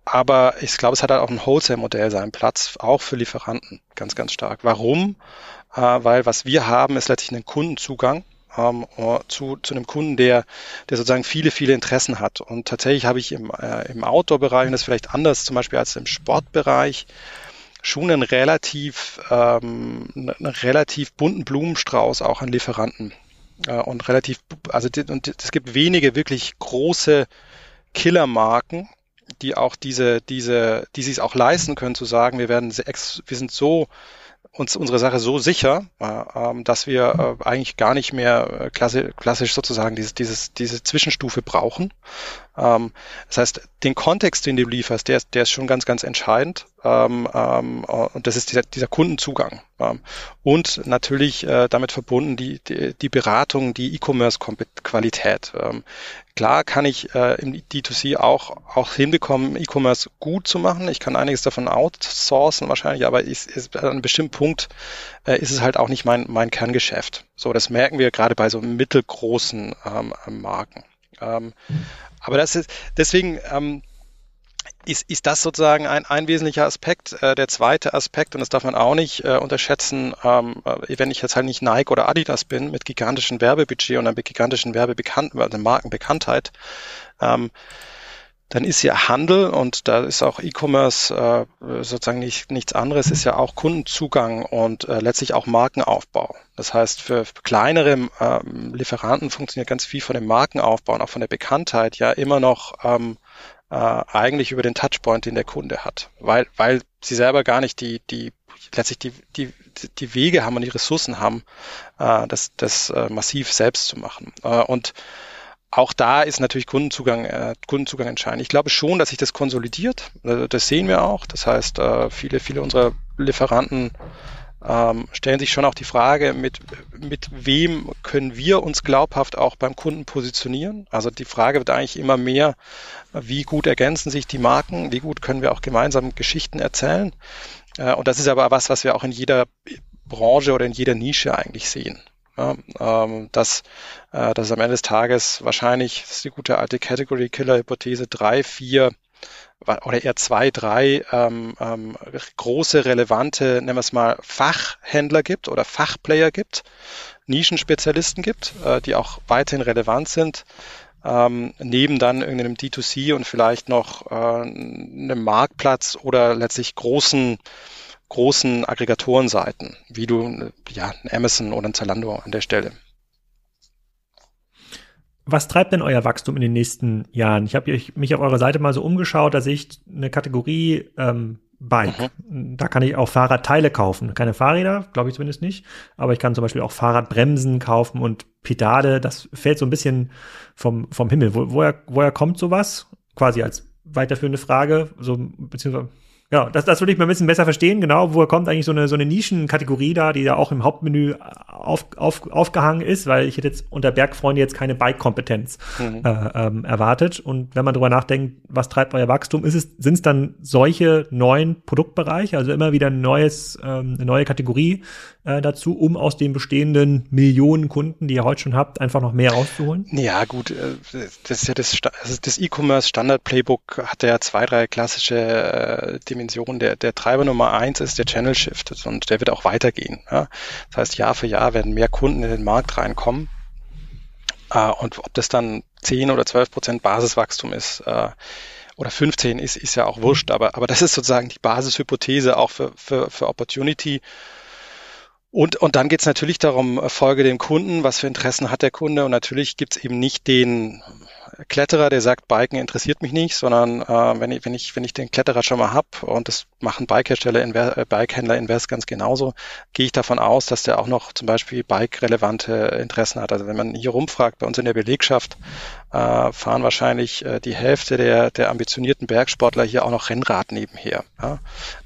aber ich glaube, es hat halt auch ein Wholesale-Modell seinen Platz, auch für Lieferanten, ganz, ganz stark. Warum? Äh, weil was wir haben, ist letztlich einen Kundenzugang ähm, äh, zu, zu einem Kunden, der, der sozusagen viele, viele Interessen hat. Und tatsächlich habe ich im, äh, im Outdoor-Bereich, und das ist vielleicht anders zum Beispiel als im Sportbereich, schon einen relativ, ähm, einen relativ bunten Blumenstrauß auch an Lieferanten. Äh, und relativ, also und es gibt wenige wirklich große Killermarken, die auch diese, diese, die sich auch leisten können, zu sagen, wir werden, wir sind so uns unsere Sache so sicher, äh, ähm, dass wir äh, eigentlich gar nicht mehr äh, klassisch, sozusagen dieses, dieses, diese Zwischenstufe brauchen. Ähm, das heißt, den Kontext, den du lieferst, der ist, der ist schon ganz, ganz entscheidend. Ähm, ähm, und das ist dieser, dieser Kundenzugang. Ähm, und natürlich äh, damit verbunden die, die, die Beratung, die E-Commerce-Qualität. Ähm, klar kann ich äh, im D2C auch, auch hinbekommen, E-Commerce gut zu machen. Ich kann einiges davon outsourcen wahrscheinlich, aber ist, ist, an einem bestimmten Punkt äh, ist es halt auch nicht mein, mein Kerngeschäft. So, das merken wir gerade bei so mittelgroßen ähm, Marken. Ähm, aber das ist deswegen ist, ist das sozusagen ein, ein wesentlicher Aspekt. Äh, der zweite Aspekt, und das darf man auch nicht äh, unterschätzen, ähm, äh, wenn ich jetzt halt nicht Nike oder Adidas bin mit gigantischen Werbebudget und einer gigantischen Werbebekannt, also Markenbekanntheit, ähm, dann ist ja Handel und da ist auch E-Commerce äh, sozusagen nicht, nichts anderes, ist ja auch Kundenzugang und äh, letztlich auch Markenaufbau. Das heißt, für, kleinere äh, Lieferanten funktioniert ganz viel von dem Markenaufbau und auch von der Bekanntheit ja immer noch ähm, äh, eigentlich über den Touchpoint, den der Kunde hat, weil, weil sie selber gar nicht die, die letztlich die, die, die Wege haben und die Ressourcen haben, äh, das, das äh, massiv selbst zu machen. Äh, und auch da ist natürlich Kundenzugang, äh, Kundenzugang entscheidend. Ich glaube schon, dass sich das konsolidiert. Äh, das sehen wir auch. Das heißt, äh, viele, viele unserer Lieferanten ähm, stellen sich schon auch die Frage, mit, mit wem können wir uns glaubhaft auch beim Kunden positionieren? Also die Frage wird eigentlich immer mehr, wie gut ergänzen sich die Marken, wie gut können wir auch gemeinsam Geschichten erzählen? Äh, und das ist aber was, was wir auch in jeder Branche oder in jeder Nische eigentlich sehen. Ja, ähm, dass, äh, dass am Ende des Tages wahrscheinlich, das ist die gute alte Category Killer Hypothese, drei, vier oder eher zwei, drei ähm, ähm, große, relevante, nennen wir es mal, Fachhändler gibt oder Fachplayer gibt, Nischenspezialisten gibt, äh, die auch weiterhin relevant sind, ähm, neben dann irgendeinem D2C und vielleicht noch äh, einem Marktplatz oder letztlich großen großen Aggregatorenseiten, wie du ja Amazon oder ein Zalando an der Stelle. Was treibt denn euer Wachstum in den nächsten Jahren? Ich habe mich auf eurer Seite mal so umgeschaut, da sehe ich eine Kategorie ähm, Bike. Mhm. Da kann ich auch Fahrradteile kaufen. Keine Fahrräder, glaube ich zumindest nicht. Aber ich kann zum Beispiel auch Fahrradbremsen kaufen und Pedale. Das fällt so ein bisschen vom, vom Himmel. Wo, woher, woher kommt sowas? Quasi als weiterführende Frage, so beziehungsweise Genau, das, das würde ich mal ein bisschen besser verstehen, genau, woher kommt eigentlich so eine, so eine Nischenkategorie da, die ja auch im Hauptmenü auf, auf, aufgehangen ist, weil ich hätte jetzt unter Bergfreunde jetzt keine Bike-Kompetenz mhm. äh, ähm, erwartet. Und wenn man drüber nachdenkt, was treibt euer Wachstum, ist es, sind es dann solche neuen Produktbereiche, also immer wieder ein neues, ähm, eine neue Kategorie äh, dazu, um aus den bestehenden Millionen Kunden, die ihr heute schon habt, einfach noch mehr rauszuholen? Ja, gut, äh, das ist ja das, also das E-Commerce Standard Playbook hat ja zwei, drei klassische äh, Dimensionen. Der, der Treiber Nummer eins ist der Channel Shift und der wird auch weitergehen. Das heißt, Jahr für Jahr werden mehr Kunden in den Markt reinkommen. Äh, und ob das dann 10 oder 12 Prozent Basiswachstum ist, äh, oder 15 ist, ist ja auch wurscht, aber, aber das ist sozusagen die Basishypothese auch für, für, für Opportunity. Und, und dann geht es natürlich darum, folge dem Kunden, was für Interessen hat der Kunde. Und natürlich gibt es eben nicht den Kletterer, der sagt, Biken interessiert mich nicht, sondern äh, wenn, ich, wenn, ich, wenn ich den Kletterer schon mal hab und das machen Bikehersteller, Inver äh, Bikehändler Invest ganz genauso, gehe ich davon aus, dass der auch noch zum Beispiel Bike-relevante Interessen hat. Also wenn man hier rumfragt, bei uns in der Belegschaft äh, fahren wahrscheinlich äh, die Hälfte der, der ambitionierten Bergsportler hier auch noch Rennrad nebenher. Ja?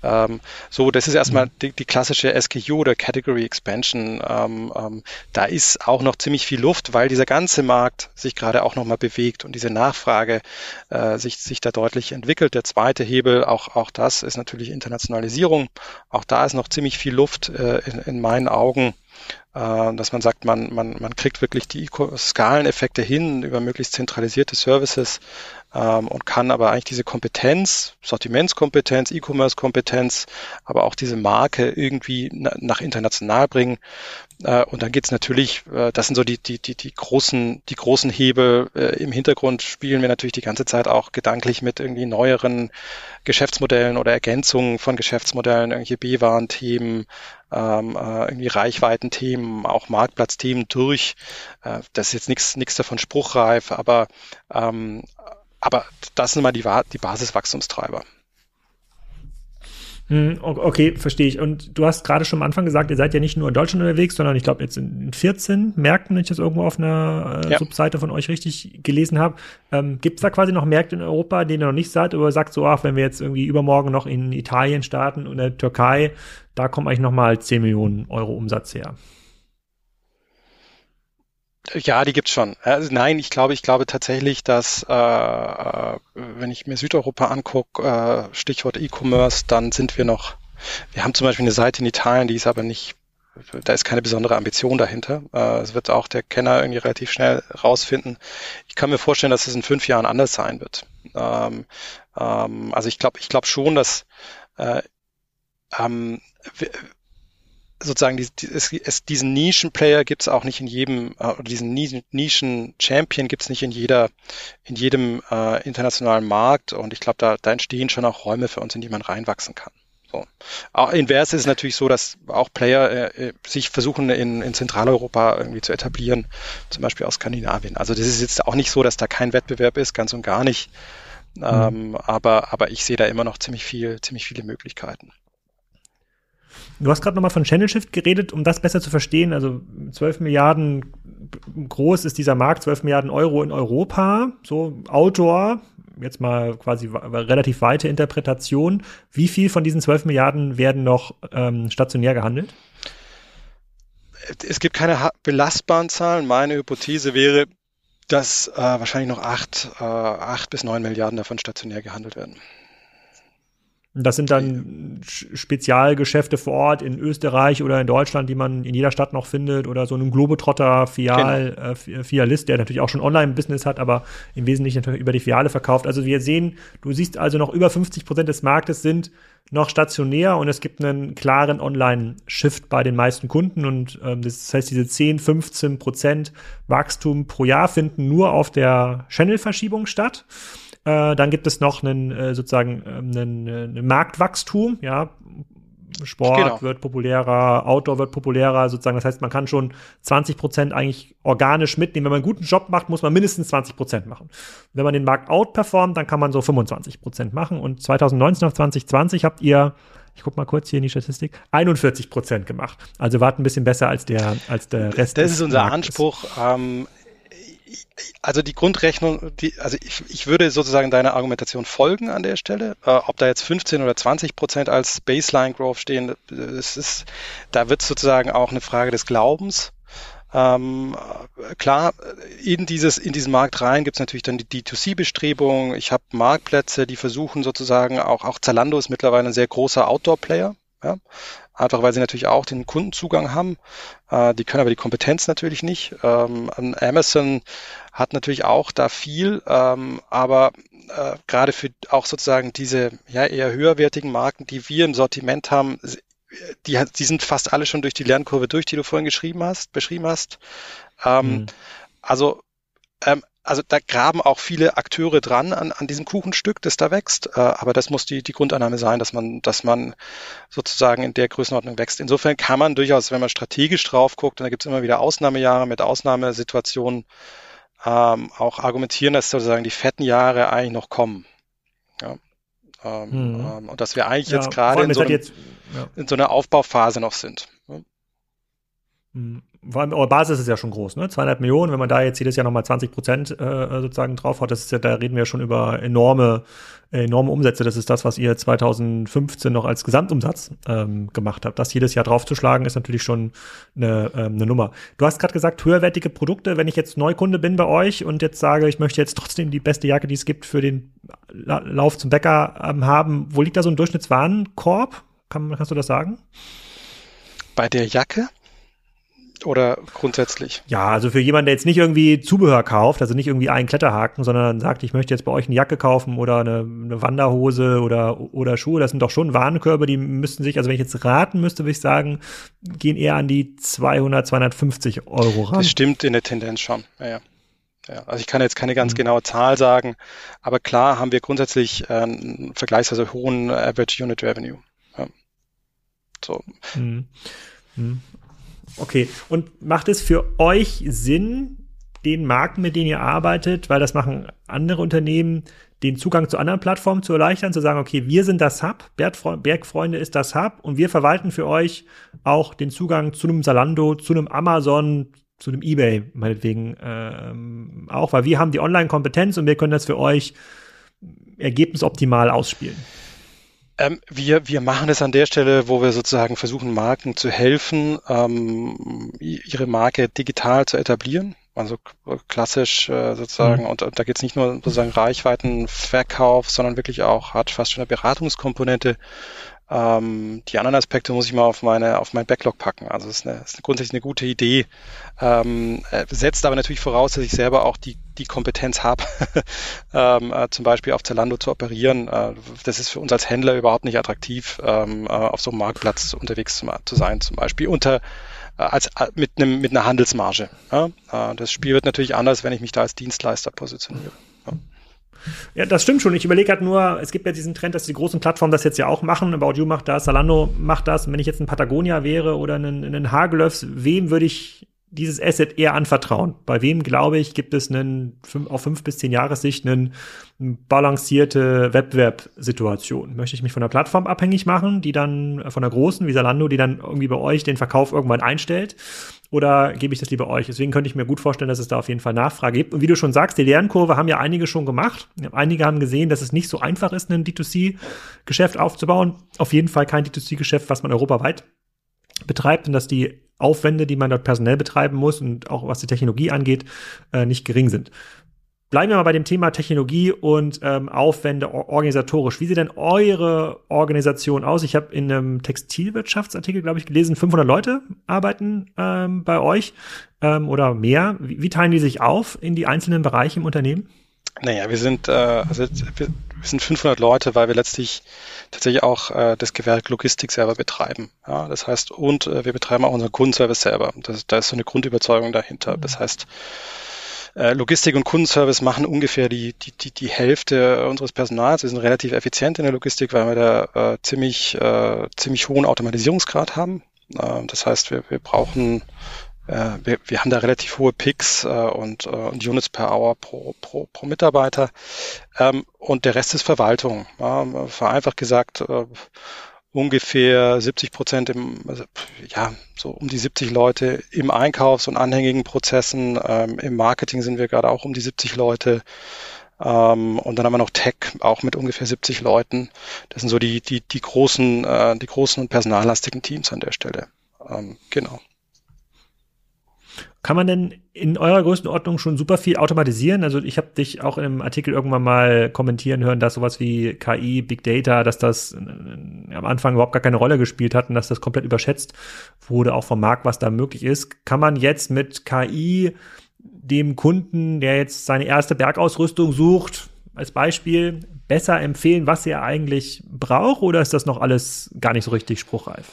Ähm, so, das ist erstmal mhm. die, die klassische SKU oder Category Expansion. Ähm, ähm, da ist auch noch ziemlich viel Luft, weil dieser ganze Markt sich gerade auch nochmal bewegt und diese Nachfrage äh, sich, sich da deutlich entwickelt. Der zweite Hebel, auch, auch das ist natürlich Internationalisierung. Auch da ist noch ziemlich viel Luft äh, in, in meinen Augen äh, dass man sagt, man, man, man kriegt wirklich die Skaleneffekte hin über möglichst zentralisierte Services ähm, und kann aber eigentlich diese Kompetenz, Sortimentskompetenz, E-Commerce-Kompetenz, aber auch diese Marke irgendwie na, nach international bringen. Äh, und dann geht's natürlich, äh, das sind so die, die, die, die großen, die großen Hebel. Äh, Im Hintergrund spielen wir natürlich die ganze Zeit auch gedanklich mit irgendwie neueren Geschäftsmodellen oder Ergänzungen von Geschäftsmodellen, irgendwelche B-Waren-Themen, ähm, äh, irgendwie Reichweiten-Themen, auch Marktplatzthemen durch. Äh, das ist jetzt nichts nichts davon spruchreif, aber ähm, aber das sind mal die, die Basiswachstumstreiber. Hm, okay, verstehe ich. Und du hast gerade schon am Anfang gesagt, ihr seid ja nicht nur in Deutschland unterwegs, sondern ich glaube jetzt in 14 Märkten, wenn ich das irgendwo auf einer äh, ja. Subseite von euch richtig gelesen habe. Ähm, Gibt es da quasi noch Märkte in Europa, denen ihr noch nicht seid, oder sagt so, ach, wenn wir jetzt irgendwie übermorgen noch in Italien starten und der Türkei, da kommen eigentlich nochmal 10 Millionen Euro Umsatz her? Ja, die gibt's schon. Also nein, ich glaube, ich glaube tatsächlich, dass äh, äh wenn ich mir Südeuropa angucke, äh, Stichwort E-Commerce, dann sind wir noch. Wir haben zum Beispiel eine Seite in Italien, die ist aber nicht, da ist keine besondere Ambition dahinter. Äh, es wird auch der Kenner irgendwie relativ schnell rausfinden. Ich kann mir vorstellen, dass es in fünf Jahren anders sein wird. Ähm, ähm, also ich glaube, ich glaube schon, dass äh, ähm, sozusagen die, die, es, es, diesen Nischenplayer gibt es auch nicht in jedem, äh, oder diesen Nischen-Champion gibt es nicht in jeder, in jedem äh, internationalen Markt und ich glaube, da, da entstehen schon auch Räume für uns, in die man reinwachsen kann. So. Auch invers ist es natürlich so, dass auch Player äh, äh, sich versuchen in, in Zentraleuropa irgendwie zu etablieren, zum Beispiel aus Skandinavien. Also das ist jetzt auch nicht so, dass da kein Wettbewerb ist, ganz und gar nicht. Mhm. Ähm, aber, aber ich sehe da immer noch ziemlich viel, ziemlich viele Möglichkeiten. Du hast gerade nochmal von Channel Shift geredet, um das besser zu verstehen. Also 12 Milliarden groß ist dieser Markt, 12 Milliarden Euro in Europa. So Outdoor, jetzt mal quasi relativ weite Interpretation. Wie viel von diesen 12 Milliarden werden noch ähm, stationär gehandelt? Es gibt keine belastbaren Zahlen. Meine Hypothese wäre, dass äh, wahrscheinlich noch acht, äh, acht bis neun Milliarden davon stationär gehandelt werden. Das sind dann Spezialgeschäfte vor Ort in Österreich oder in Deutschland, die man in jeder Stadt noch findet oder so einen Globetrotter Fial, genau. äh, Fialist, der natürlich auch schon Online-Business hat, aber im Wesentlichen natürlich über die Fiale verkauft. Also wir sehen, du siehst also noch über 50 Prozent des Marktes sind noch stationär und es gibt einen klaren Online-Shift bei den meisten Kunden und ähm, das heißt, diese 10, 15 Prozent Wachstum pro Jahr finden nur auf der Channel-Verschiebung statt. Äh, dann gibt es noch einen äh, sozusagen ähm, einen, äh, einen Marktwachstum, ja. Sport genau. wird populärer, Outdoor wird populärer, sozusagen. Das heißt, man kann schon 20 Prozent eigentlich organisch mitnehmen. Wenn man einen guten Job macht, muss man mindestens 20 Prozent machen. Wenn man den Markt outperformt, dann kann man so 25 Prozent machen. Und 2019 auf 2020 habt ihr ich guck mal kurz hier in die Statistik, 41 Prozent gemacht. Also wart ein bisschen besser als der, als der Rest. Das ist unser Marktes. Anspruch. Ähm, also die Grundrechnung, die, also ich, ich würde sozusagen deiner Argumentation folgen an der Stelle. Äh, ob da jetzt 15 oder 20 Prozent als Baseline Growth stehen, das ist, da wird sozusagen auch eine Frage des Glaubens. Ähm, klar, in dieses in diesen Markt rein gibt es natürlich dann die D2C-Bestrebungen. Ich habe Marktplätze, die versuchen sozusagen auch auch Zalando ist mittlerweile ein sehr großer Outdoor-Player. Ja? Einfach weil sie natürlich auch den Kundenzugang haben. Äh, die können aber die Kompetenz natürlich nicht. Ähm, Amazon hat natürlich auch da viel, ähm, aber äh, gerade für auch sozusagen diese ja eher höherwertigen Marken, die wir im Sortiment haben, die, die sind fast alle schon durch die Lernkurve durch, die du vorhin geschrieben hast, beschrieben hast. Ähm, mhm. Also ähm, also da graben auch viele Akteure dran an, an diesem Kuchenstück, das da wächst. Äh, aber das muss die, die Grundannahme sein, dass man, dass man sozusagen in der Größenordnung wächst. Insofern kann man durchaus, wenn man strategisch drauf guckt, und da gibt es immer wieder Ausnahmejahre mit Ausnahmesituationen, ähm, auch argumentieren, dass sozusagen die fetten Jahre eigentlich noch kommen. Ja. Ähm, hm. ähm, und dass wir eigentlich ja, jetzt gerade in, so ja. in so einer Aufbauphase noch sind. Hm allem eure Basis ist ja schon groß, ne? 200 Millionen, wenn man da jetzt jedes Jahr nochmal 20 Prozent äh, sozusagen drauf hat, das ist ja, da reden wir schon über enorme, enorme Umsätze. Das ist das, was ihr 2015 noch als Gesamtumsatz ähm, gemacht habt. Das jedes Jahr draufzuschlagen, ist natürlich schon eine, ähm, eine Nummer. Du hast gerade gesagt, höherwertige Produkte. Wenn ich jetzt Neukunde bin bei euch und jetzt sage, ich möchte jetzt trotzdem die beste Jacke, die es gibt, für den La Lauf zum Bäcker ähm, haben, wo liegt da so ein Durchschnittswarenkorb? Kann, kannst du das sagen? Bei der Jacke? Oder grundsätzlich? Ja, also für jemanden, der jetzt nicht irgendwie Zubehör kauft, also nicht irgendwie einen Kletterhaken, sondern sagt, ich möchte jetzt bei euch eine Jacke kaufen oder eine, eine Wanderhose oder, oder Schuhe, das sind doch schon Warenkörbe, die müssten sich, also wenn ich jetzt raten müsste, würde ich sagen, gehen eher an die 200, 250 Euro ran. Das stimmt in der Tendenz schon, ja, ja. Ja, also ich kann jetzt keine ganz mhm. genaue Zahl sagen, aber klar haben wir grundsätzlich äh, einen vergleichsweise hohen Average Unit Revenue. Ja. So. Mhm. Mhm. Okay. Und macht es für euch Sinn, den Marken, mit denen ihr arbeitet, weil das machen andere Unternehmen, den Zugang zu anderen Plattformen zu erleichtern, zu sagen, okay, wir sind das Hub, Bergfreunde ist das Hub und wir verwalten für euch auch den Zugang zu einem Zalando, zu einem Amazon, zu einem eBay, meinetwegen ähm, auch, weil wir haben die Online-Kompetenz und wir können das für euch ergebnisoptimal ausspielen. Ähm, wir, wir machen es an der Stelle, wo wir sozusagen versuchen, Marken zu helfen, ähm, ihre Marke digital zu etablieren. Also klassisch äh, sozusagen, mhm. und, und, da geht es nicht nur sozusagen Reichweitenverkauf, sondern wirklich auch, hat fast schon eine Beratungskomponente, ähm, die anderen Aspekte muss ich mal auf meine auf mein Backlog packen. Also es ist, eine, ist grundsätzlich eine gute Idee. Ähm, äh, setzt aber natürlich voraus, dass ich selber auch die die Kompetenz habe, ähm, äh, zum Beispiel auf Zalando zu operieren. Äh, das ist für uns als Händler überhaupt nicht attraktiv, ähm, äh, auf so einem Marktplatz unterwegs zu, sein, zum Beispiel unter äh, als äh, mit einem mit einer Handelsmarge. Ja? das Spiel wird natürlich anders, wenn ich mich da als Dienstleister positioniere. Ja. Ja, das stimmt schon. Ich überlege halt nur, es gibt ja diesen Trend, dass die großen Plattformen das jetzt ja auch machen. About You macht das, Salando macht das. Und wenn ich jetzt ein Patagonia wäre oder ein, ein Hagelöfs, wem würde ich dieses Asset eher anvertrauen? Bei wem, glaube ich, gibt es einen, auf fünf bis zehn Jahressicht eine balancierte Wettbewerbssituation? Möchte ich mich von der Plattform abhängig machen, die dann von der großen, wie Zalando, die dann irgendwie bei euch den Verkauf irgendwann einstellt? Oder gebe ich das lieber euch? Deswegen könnte ich mir gut vorstellen, dass es da auf jeden Fall Nachfrage gibt. Und wie du schon sagst, die Lernkurve haben ja einige schon gemacht. Einige haben gesehen, dass es nicht so einfach ist, ein D2C-Geschäft aufzubauen. Auf jeden Fall kein D2C-Geschäft, was man europaweit betreibt und dass die Aufwände, die man dort personell betreiben muss und auch was die Technologie angeht, äh, nicht gering sind. Bleiben wir mal bei dem Thema Technologie und ähm, Aufwände organisatorisch. Wie sieht denn eure Organisation aus? Ich habe in einem Textilwirtschaftsartikel, glaube ich, gelesen, 500 Leute arbeiten ähm, bei euch ähm, oder mehr. Wie, wie teilen die sich auf in die einzelnen Bereiche im Unternehmen? Naja, wir sind, äh, also wir, sind 500 Leute, weil wir letztlich tatsächlich auch äh, das Gewerk Logistik selber betreiben. Ja, das heißt, und äh, wir betreiben auch unseren Kundenservice selber. Das, da ist so eine Grundüberzeugung dahinter. Das mhm. heißt, äh, Logistik und Kundenservice machen ungefähr die, die, die, die Hälfte unseres Personals. Wir sind relativ effizient in der Logistik, weil wir da äh, ziemlich, äh, ziemlich hohen Automatisierungsgrad haben. Äh, das heißt, wir, wir brauchen wir, wir haben da relativ hohe Picks äh, und, äh, und Units per Hour pro, pro, pro Mitarbeiter. Ähm, und der Rest ist Verwaltung. Ja, vereinfacht gesagt, äh, ungefähr 70 Prozent im, also, ja, so um die 70 Leute im Einkaufs- und anhängigen Prozessen. Ähm, Im Marketing sind wir gerade auch um die 70 Leute. Ähm, und dann haben wir noch Tech, auch mit ungefähr 70 Leuten. Das sind so die, die, die großen, äh, die großen und personallastigen Teams an der Stelle. Ähm, genau. Kann man denn in eurer Größenordnung schon super viel automatisieren? Also ich habe dich auch im Artikel irgendwann mal kommentieren hören, dass sowas wie KI, Big Data, dass das äh, am Anfang überhaupt gar keine Rolle gespielt hat und dass das komplett überschätzt wurde, auch vom Markt, was da möglich ist. Kann man jetzt mit KI dem Kunden, der jetzt seine erste Bergausrüstung sucht, als Beispiel, besser empfehlen, was er eigentlich braucht, oder ist das noch alles gar nicht so richtig spruchreif?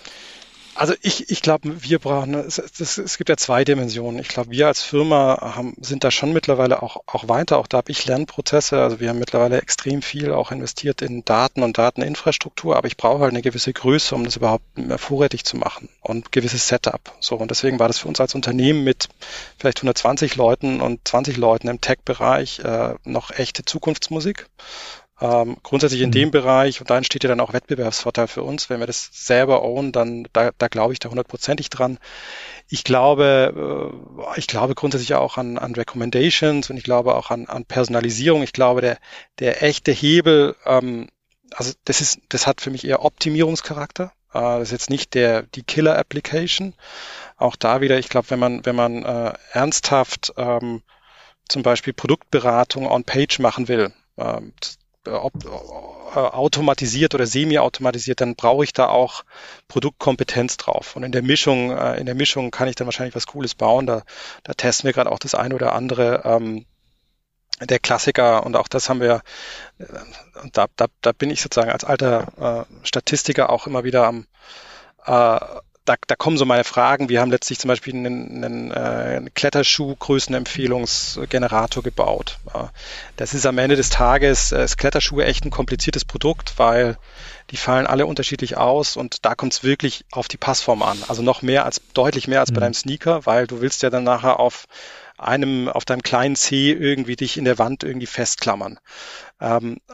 Also ich, ich glaube, wir brauchen, es, es, es gibt ja zwei Dimensionen. Ich glaube, wir als Firma haben, sind da schon mittlerweile auch, auch weiter. Auch da habe ich Lernprozesse. Also wir haben mittlerweile extrem viel auch investiert in Daten und Dateninfrastruktur, aber ich brauche halt eine gewisse Größe, um das überhaupt vorrätig zu machen und gewisses Setup. So, und deswegen war das für uns als Unternehmen mit vielleicht 120 Leuten und 20 Leuten im Tech-Bereich äh, noch echte Zukunftsmusik. Ähm, grundsätzlich in mhm. dem Bereich, und da entsteht ja dann auch Wettbewerbsvorteil für uns, wenn wir das selber own, dann da, da glaube ich da hundertprozentig dran. Ich glaube, äh, ich glaube grundsätzlich auch an, an Recommendations und ich glaube auch an, an Personalisierung. Ich glaube, der, der echte Hebel, ähm, also das ist, das hat für mich eher Optimierungscharakter. Äh, das ist jetzt nicht der die Killer-Application. Auch da wieder, ich glaube, wenn man, wenn man äh, ernsthaft ähm, zum Beispiel Produktberatung on Page machen will, ähm, äh, äh, automatisiert oder semi-automatisiert, dann brauche ich da auch Produktkompetenz drauf. Und in der Mischung, äh, in der Mischung kann ich dann wahrscheinlich was Cooles bauen. Da, da testen wir gerade auch das eine oder andere. Ähm, der Klassiker und auch das haben wir, und da, da, da bin ich sozusagen als alter äh, Statistiker auch immer wieder am äh, da, da kommen so meine Fragen. Wir haben letztlich zum Beispiel einen, einen, äh, einen Kletterschuh-Größenempfehlungsgenerator gebaut. Das ist am Ende des Tages, äh, ist Kletterschuhe echt ein kompliziertes Produkt, weil die fallen alle unterschiedlich aus und da kommt es wirklich auf die Passform an. Also noch mehr als, deutlich mehr als bei mhm. deinem Sneaker, weil du willst ja dann nachher auf einem, auf deinem kleinen C irgendwie dich in der Wand irgendwie festklammern. Ähm, äh,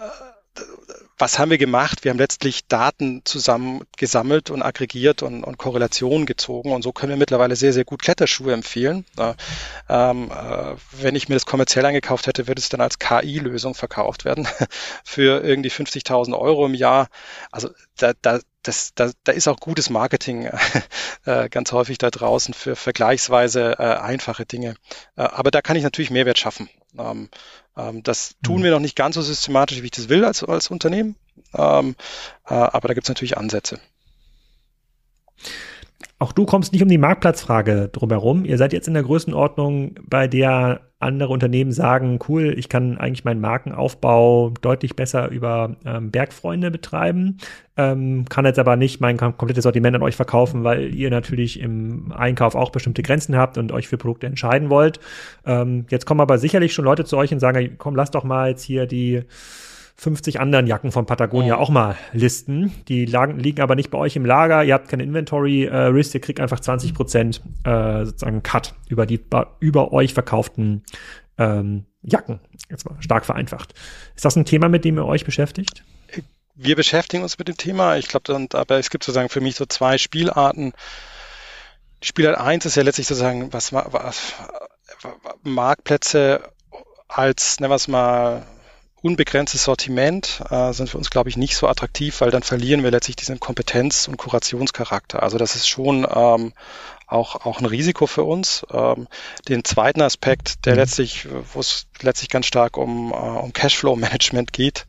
was haben wir gemacht? Wir haben letztlich Daten zusammen gesammelt und aggregiert und, und Korrelationen gezogen und so können wir mittlerweile sehr, sehr gut Kletterschuhe empfehlen. Ähm, äh, wenn ich mir das kommerziell eingekauft hätte, würde es dann als KI-Lösung verkauft werden für irgendwie 50.000 Euro im Jahr. Also da, da, das, da, da ist auch gutes Marketing äh, ganz häufig da draußen für vergleichsweise äh, einfache Dinge. Äh, aber da kann ich natürlich Mehrwert schaffen. Ähm, ähm, das tun mhm. wir noch nicht ganz so systematisch, wie ich das will als, als Unternehmen. Ähm, äh, aber da gibt es natürlich Ansätze. Auch du kommst nicht um die Marktplatzfrage drumherum. Ihr seid jetzt in der Größenordnung, bei der andere Unternehmen sagen, cool, ich kann eigentlich meinen Markenaufbau deutlich besser über ähm, Bergfreunde betreiben, ähm, kann jetzt aber nicht mein komplettes Sortiment an euch verkaufen, weil ihr natürlich im Einkauf auch bestimmte Grenzen habt und euch für Produkte entscheiden wollt. Ähm, jetzt kommen aber sicherlich schon Leute zu euch und sagen, komm, lass doch mal jetzt hier die 50 anderen Jacken von Patagonia oh. auch mal listen. Die lagen, liegen aber nicht bei euch im Lager. Ihr habt keine Inventory äh. Ihr kriegt einfach 20 Prozent äh, sozusagen Cut über die über euch verkauften ähm, Jacken. Jetzt mal stark vereinfacht. Ist das ein Thema, mit dem ihr euch beschäftigt? Wir beschäftigen uns mit dem Thema. Ich glaube, aber es gibt sozusagen für mich so zwei Spielarten. Spielart 1 ist ja letztlich sozusagen, was, was Marktplätze als, nennen wir es mal, unbegrenztes Sortiment äh, sind für uns, glaube ich, nicht so attraktiv, weil dann verlieren wir letztlich diesen Kompetenz- und Kurationscharakter. Also das ist schon ähm, auch, auch ein Risiko für uns. Ähm, den zweiten Aspekt, der mhm. letztlich, wo es letztlich ganz stark um, äh, um Cashflow-Management geht,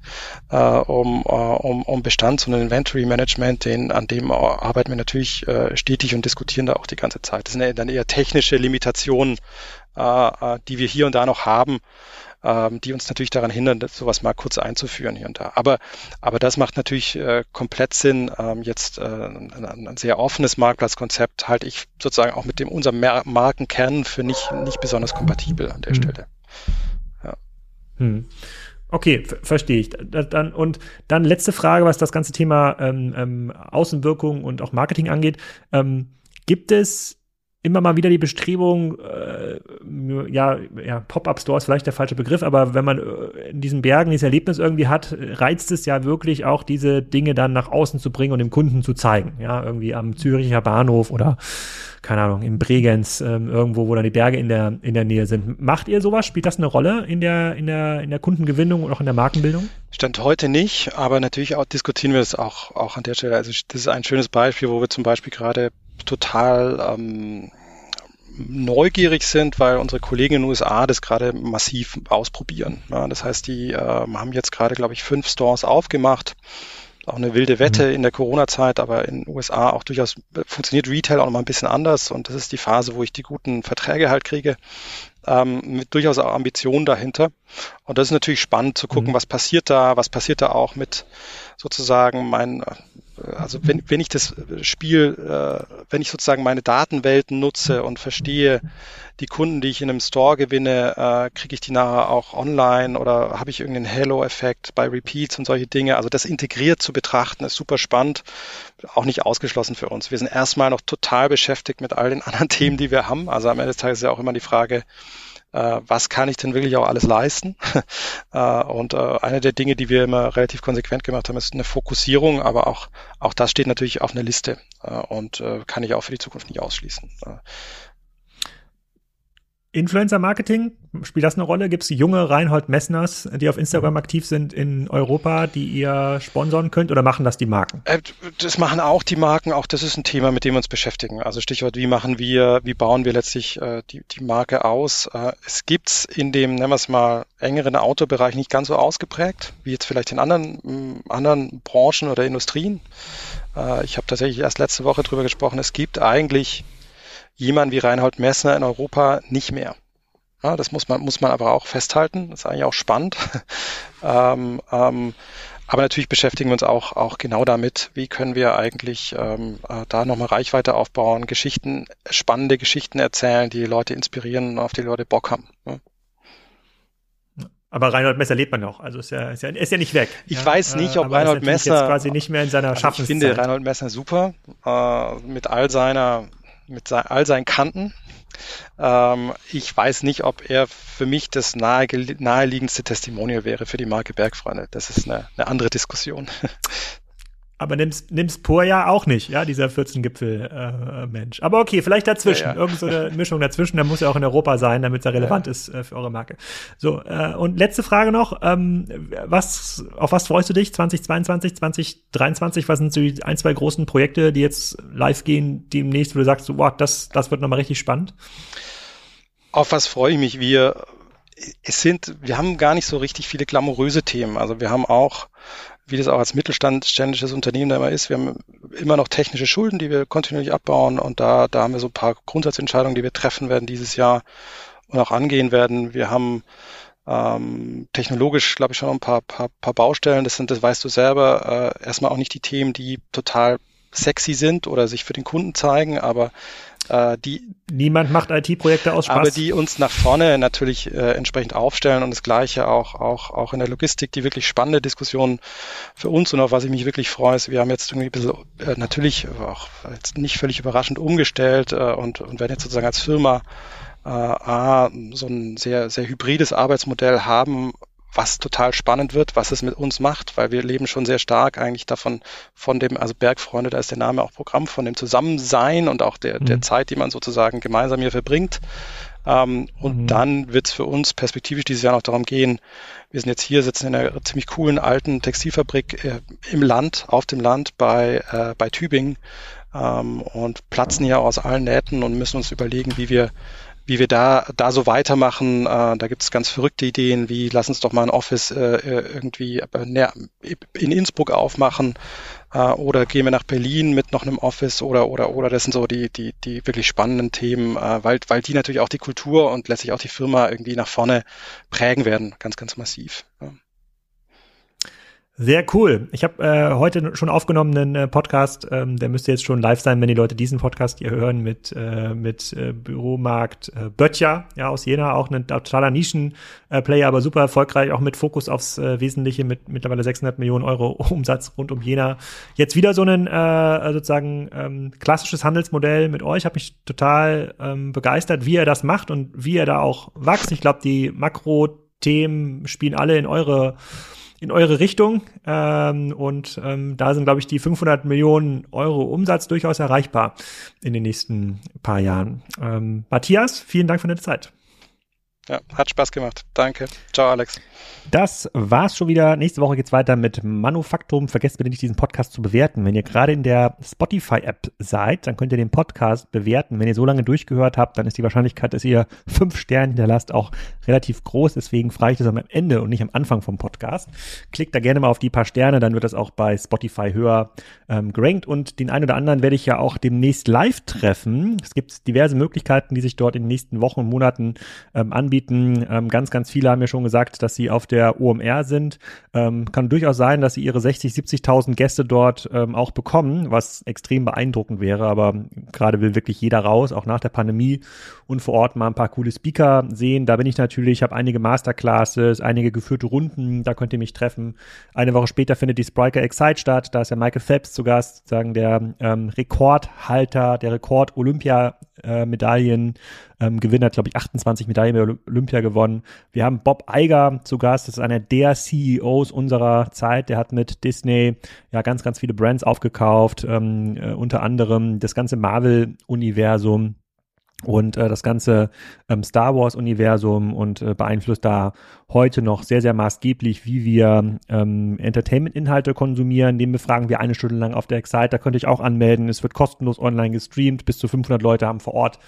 äh, um, äh, um, um Bestands- und Inventory-Management, den, an dem arbeiten wir natürlich äh, stetig und diskutieren da auch die ganze Zeit. Das sind dann eher technische Limitationen, äh, äh, die wir hier und da noch haben, ähm, die uns natürlich daran hindern, sowas mal kurz einzuführen hier und da. Aber, aber das macht natürlich äh, komplett Sinn. Ähm, jetzt äh, ein, ein, sehr offenes Marktplatzkonzept halte ich sozusagen auch mit dem unserem Mar Markenkern für nicht, nicht besonders kompatibel an der hm. Stelle. Ja. Hm. Okay, verstehe ich. Dann, und dann letzte Frage, was das ganze Thema ähm, ähm, Außenwirkung und auch Marketing angeht. Ähm, gibt es immer mal wieder die Bestrebung, äh, ja, ja Pop-up-Store ist vielleicht der falsche Begriff, aber wenn man äh, in diesen Bergen dieses Erlebnis irgendwie hat, reizt es ja wirklich auch, diese Dinge dann nach außen zu bringen und dem Kunden zu zeigen. Ja, irgendwie am Züricher Bahnhof oder, keine Ahnung, in Bregenz, ähm, irgendwo, wo dann die Berge in der, in der Nähe sind. Macht ihr sowas? Spielt das eine Rolle in der, in der, in der Kundengewinnung und auch in der Markenbildung? Stand heute nicht, aber natürlich auch diskutieren wir das auch, auch an der Stelle. Also das ist ein schönes Beispiel, wo wir zum Beispiel gerade total ähm, neugierig sind, weil unsere Kollegen in den USA das gerade massiv ausprobieren. Ja, das heißt, die äh, haben jetzt gerade, glaube ich, fünf Stores aufgemacht. Auch eine wilde Wette mhm. in der Corona-Zeit, aber in den USA auch durchaus funktioniert Retail auch noch mal ein bisschen anders und das ist die Phase, wo ich die guten Verträge halt kriege. Ähm, mit durchaus auch Ambitionen dahinter. Und das ist natürlich spannend zu gucken, mhm. was passiert da, was passiert da auch mit sozusagen meinen also wenn, wenn ich das Spiel, äh, wenn ich sozusagen meine Datenwelten nutze und verstehe, die Kunden, die ich in einem Store gewinne, äh, kriege ich die nachher auch online oder habe ich irgendeinen Halo-Effekt bei Repeats und solche Dinge. Also das integriert zu betrachten ist super spannend, auch nicht ausgeschlossen für uns. Wir sind erstmal noch total beschäftigt mit all den anderen Themen, die wir haben. Also am Ende des Tages ist ja auch immer die Frage, äh, was kann ich denn wirklich auch alles leisten? äh, und äh, eine der Dinge, die wir immer relativ konsequent gemacht haben, ist eine Fokussierung, aber auch, auch das steht natürlich auf einer Liste äh, und äh, kann ich auch für die Zukunft nicht ausschließen. Äh, Influencer-Marketing, spielt das eine Rolle? Gibt es junge Reinhold Messners, die auf Instagram aktiv sind in Europa, die ihr sponsern könnt oder machen das die Marken? Äh, das machen auch die Marken, auch das ist ein Thema, mit dem wir uns beschäftigen. Also Stichwort, wie machen wir, wie bauen wir letztlich äh, die, die Marke aus? Äh, es gibt's in dem, nennen wir es mal, engeren Autobereich nicht ganz so ausgeprägt, wie jetzt vielleicht in anderen, mm, anderen Branchen oder Industrien. Äh, ich habe tatsächlich erst letzte Woche drüber gesprochen, es gibt eigentlich jemand wie Reinhold Messner in Europa nicht mehr. Ja, das muss man, muss man aber auch festhalten. Das ist eigentlich auch spannend. ähm, ähm, aber natürlich beschäftigen wir uns auch, auch genau damit, wie können wir eigentlich ähm, äh, da nochmal Reichweite aufbauen, Geschichten, spannende Geschichten erzählen, die Leute inspirieren und auf die Leute Bock haben. Ja. Aber Reinhold Messer lebt man noch, also ist ja, ist ja, ist ja nicht weg. Ich ja? weiß nicht, ob Reinhold Messer jetzt quasi nicht mehr in seiner also. Ich finde Reinhold Messer super äh, mit all seiner mit all seinen Kanten. Ähm, ich weiß nicht, ob er für mich das nahe, naheliegendste Testimonial wäre für die Marke Bergfreunde. Das ist eine, eine andere Diskussion. Aber nimm's, nimm's Pur ja auch nicht, ja, dieser 14-Gipfel-Mensch. Äh, Aber okay, vielleicht dazwischen. Ja, ja. Irgend so eine Mischung dazwischen, der muss ja auch in Europa sein, damit er relevant ja. ist äh, für eure Marke. So, äh, und letzte Frage noch. Ähm, was, auf was freust du dich 2022, 2023? Was sind so die ein, zwei großen Projekte, die jetzt live gehen demnächst, wo du sagst, so, wow, das, das wird nochmal richtig spannend? Auf was freue ich mich? Wir, es sind, wir haben gar nicht so richtig viele glamouröse Themen. Also wir haben auch wie das auch als mittelständisches Unternehmen da immer ist. Wir haben immer noch technische Schulden, die wir kontinuierlich abbauen und da, da haben wir so ein paar Grundsatzentscheidungen, die wir treffen werden dieses Jahr und auch angehen werden. Wir haben ähm, technologisch, glaube ich, schon ein paar, paar, paar Baustellen. Das sind, das weißt du selber, äh, erstmal auch nicht die Themen, die total sexy sind oder sich für den Kunden zeigen, aber äh, die niemand macht IT-Projekte aus Spaß, aber die uns nach vorne natürlich äh, entsprechend aufstellen und das Gleiche auch auch auch in der Logistik, die wirklich spannende Diskussion für uns und auf was ich mich wirklich freue, ist, wir haben jetzt irgendwie ein bisschen äh, natürlich auch jetzt nicht völlig überraschend umgestellt äh, und und werden jetzt sozusagen als Firma äh, A, so ein sehr sehr hybrides Arbeitsmodell haben, was total spannend wird, was es mit uns macht, weil wir leben schon sehr stark eigentlich davon, von dem, also Bergfreunde, da ist der Name auch Programm, von dem Zusammensein und auch der, mhm. der Zeit, die man sozusagen gemeinsam hier verbringt. Ähm, und mhm. dann wird es für uns perspektivisch dieses Jahr noch darum gehen, wir sind jetzt hier, sitzen in einer ziemlich coolen alten Textilfabrik äh, im Land, auf dem Land bei, äh, bei Tübingen ähm, und platzen hier aus allen Nähten und müssen uns überlegen, wie wir wie wir da, da so weitermachen. Äh, da gibt es ganz verrückte Ideen, wie lass uns doch mal ein Office äh, äh irgendwie äh, in Innsbruck aufmachen äh, oder gehen wir nach Berlin mit noch einem Office oder oder oder das sind so die die die wirklich spannenden Themen, äh, weil weil die natürlich auch die Kultur und letztlich auch die Firma irgendwie nach vorne prägen werden, ganz ganz massiv. Ja. Sehr cool. Ich habe äh, heute schon aufgenommen einen äh, Podcast, ähm, der müsste jetzt schon live sein, wenn die Leute diesen Podcast hier hören, mit, äh, mit äh, Büromarkt äh, Böttcher, ja, aus Jena, auch ein totaler Nischenplayer, aber super erfolgreich, auch mit Fokus aufs äh, Wesentliche, mit mittlerweile 600 Millionen Euro Umsatz rund um Jena. Jetzt wieder so ein äh, sozusagen ähm, klassisches Handelsmodell mit euch, habe mich total ähm, begeistert, wie ihr das macht und wie ihr da auch wächst. Ich glaube, die Makro-Themen spielen alle in eure in eure Richtung. Ähm, und ähm, da sind, glaube ich, die 500 Millionen Euro Umsatz durchaus erreichbar in den nächsten paar Jahren. Ähm, Matthias, vielen Dank für deine Zeit. Ja, hat Spaß gemacht. Danke. Ciao, Alex. Das war's schon wieder. Nächste Woche geht's weiter mit Manufaktum. Vergesst bitte nicht, diesen Podcast zu bewerten. Wenn ihr gerade in der Spotify-App seid, dann könnt ihr den Podcast bewerten. Wenn ihr so lange durchgehört habt, dann ist die Wahrscheinlichkeit, dass ihr fünf Sterne hinterlasst, auch relativ groß. Deswegen frage ich das am Ende und nicht am Anfang vom Podcast. Klickt da gerne mal auf die paar Sterne, dann wird das auch bei Spotify höher ähm, gerankt. Und den einen oder anderen werde ich ja auch demnächst live treffen. Es gibt diverse Möglichkeiten, die sich dort in den nächsten Wochen und Monaten ähm, anbieten anbieten. Ähm, ganz, ganz viele haben mir schon gesagt, dass sie auf der OMR sind. Ähm, kann durchaus sein, dass sie ihre 60, 70.000 Gäste dort ähm, auch bekommen, was extrem beeindruckend wäre. Aber gerade will wirklich jeder raus, auch nach der Pandemie und vor Ort mal ein paar coole Speaker sehen. Da bin ich natürlich, habe einige Masterclasses, einige geführte Runden, da könnt ihr mich treffen. Eine Woche später findet die Spriker Excite statt. Da ist ja Michael Phelps zu Gast, sagen der ähm, Rekordhalter, der Rekord-Olympia-Medaillen ähm, Gewinner, glaube ich, 28 Medaillen Olympia gewonnen. Wir haben Bob Eiger zu Gast, das ist einer der CEOs unserer Zeit. Der hat mit Disney ja ganz, ganz viele Brands aufgekauft, ähm, äh, unter anderem das ganze Marvel-Universum und äh, das ganze ähm, Star Wars Universum und äh, beeinflusst da heute noch sehr sehr maßgeblich, wie wir ähm, Entertainment Inhalte konsumieren. Den befragen wir eine Stunde lang auf der Excite. Da könnt ihr euch auch anmelden. Es wird kostenlos online gestreamt. Bis zu 500 Leute haben vor Ort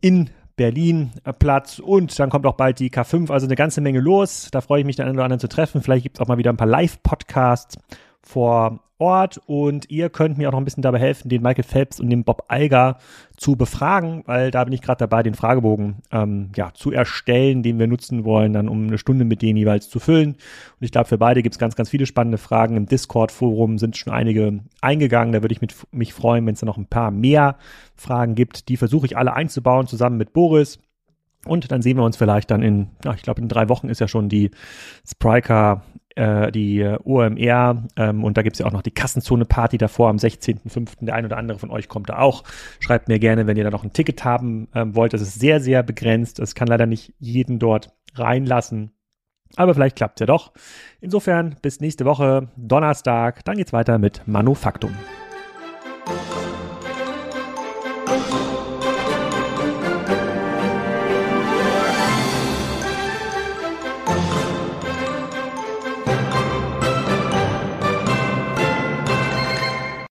in Berlin äh, Platz und dann kommt auch bald die K5, also eine ganze Menge los. Da freue ich mich, den einen oder anderen zu treffen. Vielleicht gibt es auch mal wieder ein paar Live-Podcasts vor Ort und ihr könnt mir auch noch ein bisschen dabei helfen, den Michael Phelps und den Bob Eiger zu befragen, weil da bin ich gerade dabei, den Fragebogen ähm, ja, zu erstellen, den wir nutzen wollen, dann um eine Stunde mit denen jeweils zu füllen. Und ich glaube, für beide gibt es ganz, ganz viele spannende Fragen. Im Discord-Forum sind schon einige eingegangen. Da würde ich mit, mich freuen, wenn es da noch ein paar mehr Fragen gibt. Die versuche ich alle einzubauen, zusammen mit Boris. Und dann sehen wir uns vielleicht dann in, ich glaube, in drei Wochen ist ja schon die Spriker äh, die äh, OMR ähm, und da gibt's ja auch noch die Kassenzone-Party davor am 16.05. Der ein oder andere von euch kommt da auch. Schreibt mir gerne, wenn ihr da noch ein Ticket haben ähm, wollt. Das ist sehr, sehr begrenzt. Es kann leider nicht jeden dort reinlassen. Aber vielleicht klappt's ja doch. Insofern bis nächste Woche, Donnerstag. Dann geht's weiter mit Manufaktum.